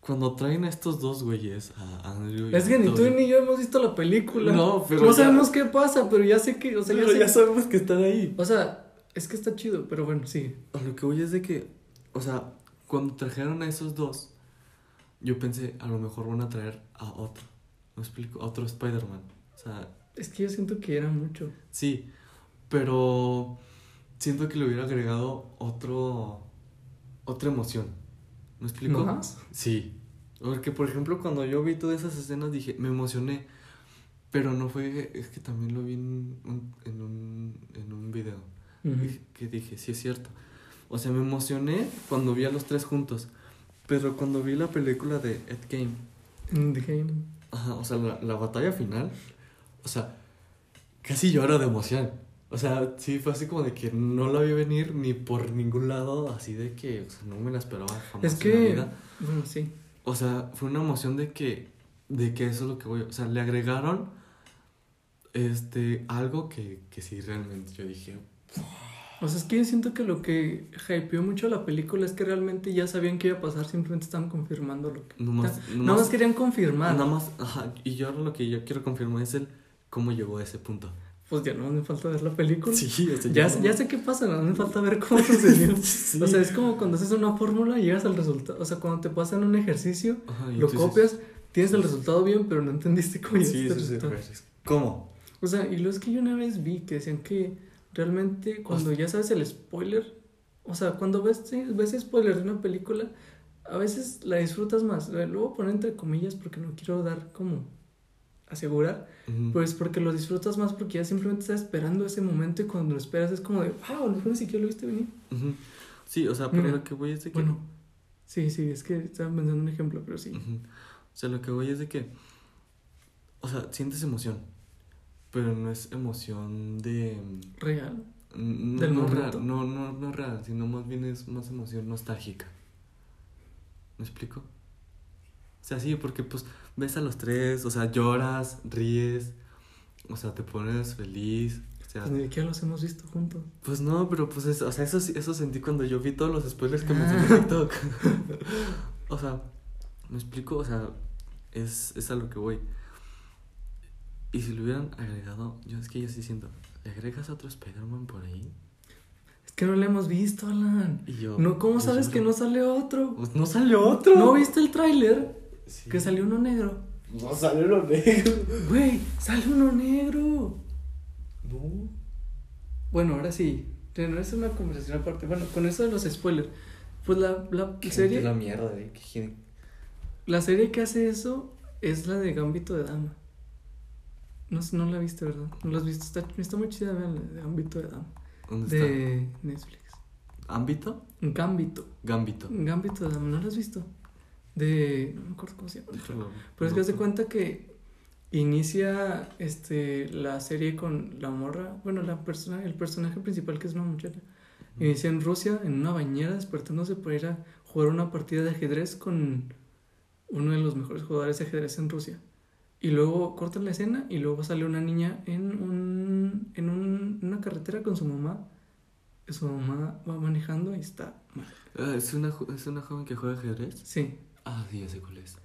[SPEAKER 2] cuando traen a estos dos güeyes, a Andrew
[SPEAKER 1] y Es que ni tú ni yo hemos visto la película. No, pero. No sabemos qué pasa, pero ya sé que. O sea,
[SPEAKER 2] ya, sabemos que están ahí.
[SPEAKER 1] O sea, es que está chido, pero bueno, sí.
[SPEAKER 2] A lo que voy es de que. O sea, cuando trajeron a esos dos, yo pensé, a lo mejor van a traer a otro. ¿Me explico? A otro Spider-Man. O sea.
[SPEAKER 1] Es que yo siento que era mucho.
[SPEAKER 2] Sí, pero siento que le hubiera agregado otro, otra emoción. ¿Me explico? ¿Más? Sí. Porque, por ejemplo, cuando yo vi todas esas escenas dije, me emocioné. Pero no fue, es que también lo vi en un, en un, en un video. Que dije, sí es cierto. O sea, me emocioné cuando vi a los tres juntos. Pero cuando vi la película de Ed Game.
[SPEAKER 1] The Game.
[SPEAKER 2] Ajá, o sea, la, la batalla final. O sea, casi lloro de emoción. O sea, sí, fue así como de que no la vi venir ni por ningún lado, así de que o sea, no me la esperaba jamás
[SPEAKER 1] es que, en la vida. Bueno, sí.
[SPEAKER 2] O sea, fue una emoción de que, de que eso es lo que voy, o sea, le agregaron este, algo que, que sí realmente yo dije...
[SPEAKER 1] O sea, es que yo siento que lo que hypeó mucho la película es que realmente ya sabían que iba a pasar, simplemente estaban confirmando lo que... No más, nada más querían confirmar.
[SPEAKER 2] Nada más, ajá, y yo ahora lo que yo quiero confirmar es el cómo llegó a ese punto
[SPEAKER 1] pues ya no me falta ver la película. Sí, o sea, ya, ya, sé qué pasa, no me falta ver cómo sucedió. O sea, es como cuando haces una fórmula y llegas al resultado. O sea, cuando te pasan un ejercicio, lo copias, tienes el resultado bien, pero no entendiste cómo sí, sí,
[SPEAKER 2] ¿Cómo?
[SPEAKER 1] O sea, y lo es que yo una vez vi que decían que realmente cuando ya sabes el spoiler, o sea, cuando ves, ves spoiler de una película, a veces la disfrutas más. Luego poner entre comillas porque no quiero dar como asegurar, pues porque lo disfrutas más porque ya simplemente estás esperando ese momento y cuando lo esperas es como de, wow, no ni siquiera lo viste venir.
[SPEAKER 2] Sí, o sea, pero lo que voy es de que...
[SPEAKER 1] Bueno, sí, sí, es que estaba pensando un ejemplo, pero sí.
[SPEAKER 2] O sea, lo que voy es de que, o sea, sientes emoción, pero no es emoción de...
[SPEAKER 1] Real.
[SPEAKER 2] No, Del no, real, no, no, no real, sino más bien es más emoción nostálgica. ¿Me explico? O sea, sí, porque pues ves a los tres, o sea, lloras, ríes, o sea, te pones feliz. O sea,
[SPEAKER 1] pues ni siquiera los hemos visto juntos.
[SPEAKER 2] Pues no, pero pues eso, o sea, eso, eso sentí cuando yo vi todos los spoilers que me ah. en TikTok. o sea, me explico, o sea, es, es a lo que voy. Y si lo hubieran agregado, yo es que yo sí siento, ¿le agregas a otro Spider-Man por ahí?
[SPEAKER 1] Es que no lo hemos visto, Alan. Y yo. No, ¿Cómo sabes que no sale otro?
[SPEAKER 2] Pues no sale otro.
[SPEAKER 1] ¿No viste el tráiler? Que salió uno negro.
[SPEAKER 2] No sale uno negro.
[SPEAKER 1] Güey, sale uno negro.
[SPEAKER 2] No.
[SPEAKER 1] Bueno, ahora sí. No es una conversación aparte. Bueno, con eso de los spoilers. Pues la, la serie.
[SPEAKER 2] la mierda, eh.
[SPEAKER 1] La serie que hace eso es la de Gambito de Dama. No, no la viste, ¿verdad? No la has visto. Está, está muy chida, vean, la de Gambito de Dama.
[SPEAKER 2] ¿Dónde
[SPEAKER 1] de Netflix.
[SPEAKER 2] ¿Ámbito?
[SPEAKER 1] Gambito.
[SPEAKER 2] Gambito.
[SPEAKER 1] Gambito de Dama, ¿no lo has visto? De. No me acuerdo cómo se llama. Pero es que hace cuenta que inicia este la serie con la morra. Bueno, la persona, el personaje principal que es una muchacha. Inicia en Rusia, en una bañera, despertándose para ir a jugar una partida de ajedrez con uno de los mejores jugadores de ajedrez en Rusia. Y luego cortan la escena y luego sale una niña en, un, en un, una carretera con su mamá. Su mamá va manejando y está mal.
[SPEAKER 2] Ah, ¿es, una, ¿Es una joven que juega ajedrez?
[SPEAKER 1] Sí.
[SPEAKER 2] Ah, sí, ya sé cuál es.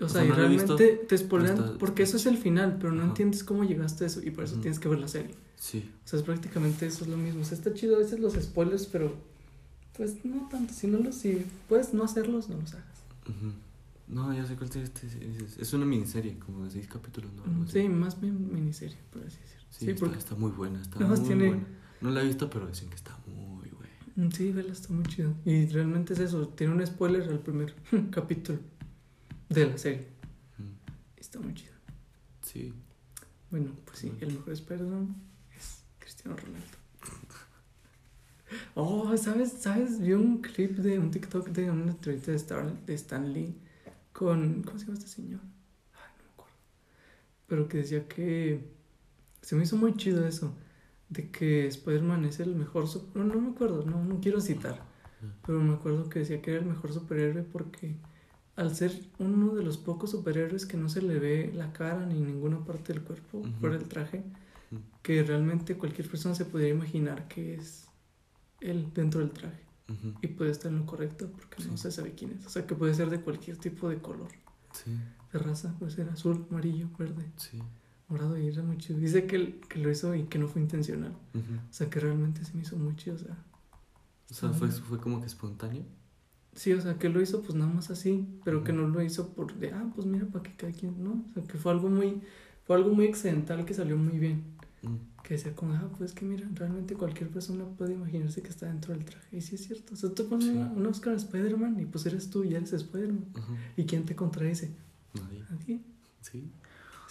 [SPEAKER 1] O, sea, y realmente te spoilean porque eso es el final, pero no entiendes cómo llegaste a eso y por eso tienes que ver la serie.
[SPEAKER 2] Sí.
[SPEAKER 1] O sea, es prácticamente eso es lo mismo. O sea, está chido a veces los spoilers, pero pues no tanto. Si no los, si puedes no hacerlos, no los hagas.
[SPEAKER 2] No, ya sé cuál es. Este, es una miniserie, como de seis capítulos, ¿no?
[SPEAKER 1] sí, más bien miniserie, por así decirlo.
[SPEAKER 2] Sí, sí está, porque está muy buena, está muy buena. No la he visto, pero dicen que está muy.
[SPEAKER 1] Mm, sí, vela, está muy chido. Y realmente es eso, tiene un spoiler al primer capítulo de la serie. Está muy chido.
[SPEAKER 2] Sí.
[SPEAKER 1] Bueno, pues sí, el mejor spider es Cristiano Ronaldo. Oh, ¿sabes? ¿Sabes? Vi un clip de un TikTok de una entrevista de, Star, de Stan Lee con. ¿Cómo se llama este señor? Ay, no me acuerdo. Pero que decía que. Se me hizo muy chido eso. De que Spider-Man es el mejor. No, no me acuerdo, no, no quiero citar. Pero me acuerdo que decía que era el mejor superhéroe porque al ser uno de los pocos superhéroes que no se le ve la cara ni ninguna parte del cuerpo por el traje, que realmente cualquier persona se podría imaginar que es él dentro del traje. Y puede estar en lo correcto porque no se sabe quién es. O sea, que puede ser de cualquier tipo de color.
[SPEAKER 2] Sí.
[SPEAKER 1] De raza, puede ser azul, amarillo, verde. Morado y era muy chido. Dice que, que lo hizo y que no fue intencional. O sea, que realmente se me hizo muy chido. O sea,
[SPEAKER 2] o sea fue, fue como que espontáneo.
[SPEAKER 1] Sí, o sea, que lo hizo pues nada más así, pero que no lo hizo por de, ah, pues mira, para que cada quien, ¿no? O sea, que fue algo muy, fue algo muy accidental que salió muy bien. Que decía como, ah, pues que mira, realmente cualquier persona puede imaginarse que está dentro del traje. Y sí es cierto. O sea, tú pones una, una Oscar Spider-Man y pues eres tú y eres Spider-Man. ¿Y quién te contradice?
[SPEAKER 2] Nadie. Nadie. Sí.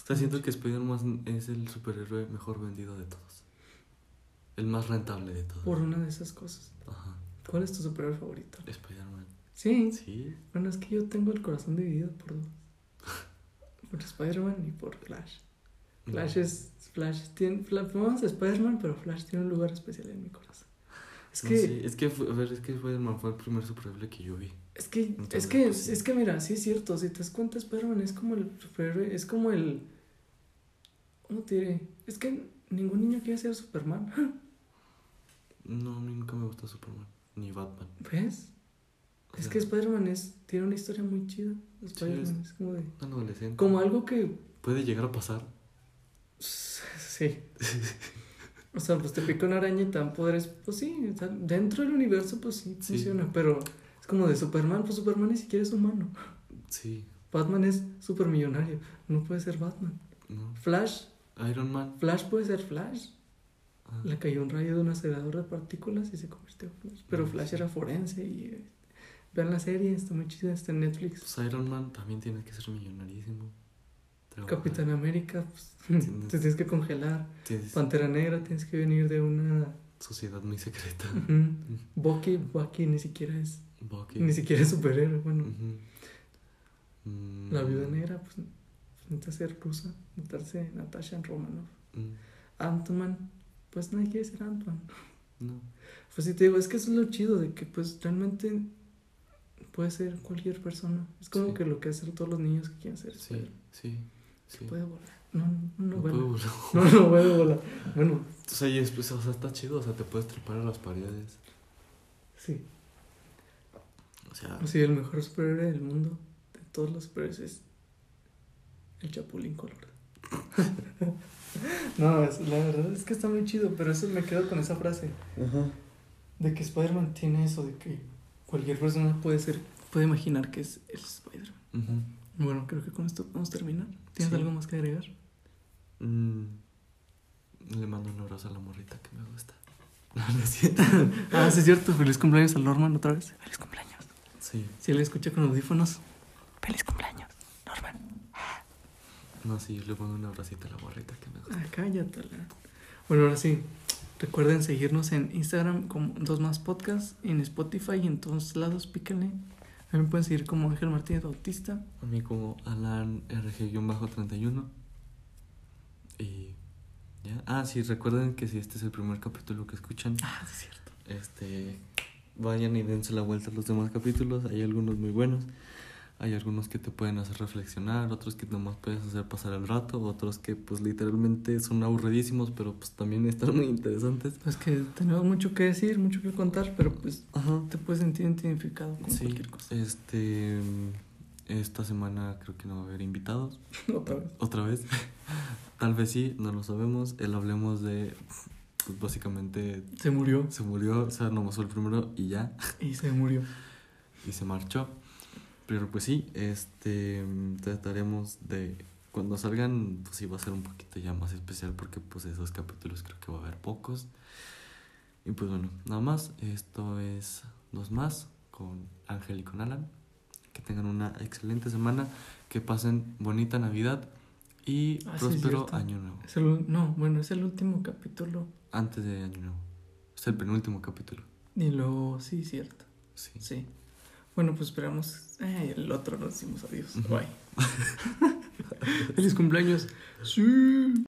[SPEAKER 2] Está haciendo que Spider-Man es el superhéroe mejor vendido de todos. El más rentable de todos.
[SPEAKER 1] Por una de esas cosas. Ajá. ¿Cuál es tu superhéroe favorito?
[SPEAKER 2] Spider-Man.
[SPEAKER 1] Sí.
[SPEAKER 2] Sí.
[SPEAKER 1] Bueno, es que yo tengo el corazón dividido por dos. por Spider-Man y por Flash. Flash es. Flash tiene. Vamos a Spider-Man, pero Flash tiene un lugar especial en mi corazón.
[SPEAKER 2] Es que. es que, a ver, es que Spider-Man fue el primer superhéroe que yo vi.
[SPEAKER 1] Es que, es que, pues, es que mira, sí es cierto. Si te das cuenta, Spider-Man es como el superhéroe. Es como el. ¿Cómo te diré? Es que ningún niño quiere ser Superman.
[SPEAKER 2] no, nunca me gustó Superman. Ni Batman.
[SPEAKER 1] ¿Ves? Es que Spider-Man tiene una historia muy chida. Spider-Man es, como de.
[SPEAKER 2] Un adolescente.
[SPEAKER 1] Como algo que.
[SPEAKER 2] Puede llegar a pasar.
[SPEAKER 1] Sí. o sea, pues te pica una araña y tan poderes. Pues sí, dentro del universo, pues sí, funciona. Pero es como de Superman, pues Superman ni siquiera es humano.
[SPEAKER 2] Sí.
[SPEAKER 1] Batman es supermillonario. No puede ser Batman.
[SPEAKER 2] No.
[SPEAKER 1] Flash.
[SPEAKER 2] Iron Man.
[SPEAKER 1] Flash puede ser Flash. Ah. Le cayó un rayo de un acelerador de partículas y se convirtió en Flash. Pero Flash era forense y Vean la serie, está muy chida, está en Netflix.
[SPEAKER 2] Pues Iron Man también tiene que ser millonarísimo.
[SPEAKER 1] Capitán América, pues te tienes que congelar. Pantera Negra, tienes que venir de una
[SPEAKER 2] sociedad muy secreta.
[SPEAKER 1] Bucky, Bucky ni siquiera es. Ni siquiera es superhéroe, bueno. La viuda negra, pues ser rusa, notarse Natasha Romanoff. Ant-Man, pues nadie quiere ser Ant-Man.
[SPEAKER 2] No.
[SPEAKER 1] Pues sí te digo, es que eso es lo chido de que pues realmente puede ser cualquier persona. Es como que lo que hacen todos los niños que quieren ser.
[SPEAKER 2] Sí, sí,
[SPEAKER 1] sí. Puede volar. No, no, no,
[SPEAKER 2] Puede volar.
[SPEAKER 1] No, no puede volar. Bueno.
[SPEAKER 2] O sea, y después, o sea, está chido, o sea, te puedes trepar a las paredes.
[SPEAKER 1] Sí.
[SPEAKER 2] O sea.
[SPEAKER 1] Sí, el mejor superhéroe del mundo, de todos los superhéroes, es el Chapulín Colorado. no, es, la verdad es que está muy chido, pero eso me quedo con esa frase.
[SPEAKER 2] Ajá.
[SPEAKER 1] De que Spider-Man tiene eso, de que cualquier persona puede ser, puede imaginar que es el Spider-Man. Bueno, creo que con esto podemos terminar. ¿Tienes
[SPEAKER 2] Sí.
[SPEAKER 1] algo más que agregar?
[SPEAKER 2] Mm, le mando un abrazo a la morrita que me gusta. No, no es cierto.
[SPEAKER 1] Ah, sí es cierto. Feliz cumpleaños al Norman otra vez. Feliz cumpleaños.
[SPEAKER 2] Sí,
[SPEAKER 1] Si él escucha con audífonos. Feliz cumpleaños.
[SPEAKER 2] No, sí, le mando un abracito a la morrita que me gusta.
[SPEAKER 1] Ah, cállate. Bueno, ahora sí. Recuerden seguirnos en Instagram como Dos Más Podcast, en Spotify y en todos lados, píquenle. A mí me pueden seguir como Ángel Martínez Bautista.
[SPEAKER 2] A mí como Alan RG-31. Y ya. Ah, sí, recuerden que si este es el primer capítulo que escuchan,
[SPEAKER 1] Ah, es cierto.
[SPEAKER 2] este vayan y dense la vuelta a los demás capítulos. Hay algunos muy buenos. Hay algunos que te pueden hacer reflexionar, otros que nomás puedes hacer pasar el rato, otros que pues literalmente son aburridísimos, pero pues también están muy interesantes.
[SPEAKER 1] Pues que tenemos mucho que decir, mucho que contar, pero pues
[SPEAKER 2] Ajá.
[SPEAKER 1] te puedes sentir identificado con
[SPEAKER 2] Sí,
[SPEAKER 1] cualquier cosa.
[SPEAKER 2] este esta semana creo que no va a haber invitados.
[SPEAKER 1] Otra vez.
[SPEAKER 2] Otra vez. Tal vez sí, no lo sabemos. El hablemos de pues básicamente
[SPEAKER 1] Se murió
[SPEAKER 2] se murió, o sea, nomás fue el primero y ya.
[SPEAKER 1] y se murió.
[SPEAKER 2] y se marchó. Pero pues sí, este trataremos de cuando salgan, pues sí va a ser un poquito ya más especial porque pues esos capítulos creo que va a haber pocos. Y pues bueno, nada más, esto es dos más con Ángel y con Alan. Que tengan una excelente semana, que pasen bonita Navidad y
[SPEAKER 1] Ah,
[SPEAKER 2] próspero año nuevo.
[SPEAKER 1] Es el, no, bueno, es el último capítulo.
[SPEAKER 2] Antes de año nuevo. Es el penúltimo capítulo.
[SPEAKER 1] Y luego, sí, cierto.
[SPEAKER 2] Sí.
[SPEAKER 1] Sí. Bueno, pues esperamos. Ay, el otro nos decimos adiós. Bye. Feliz cumpleaños. Sí.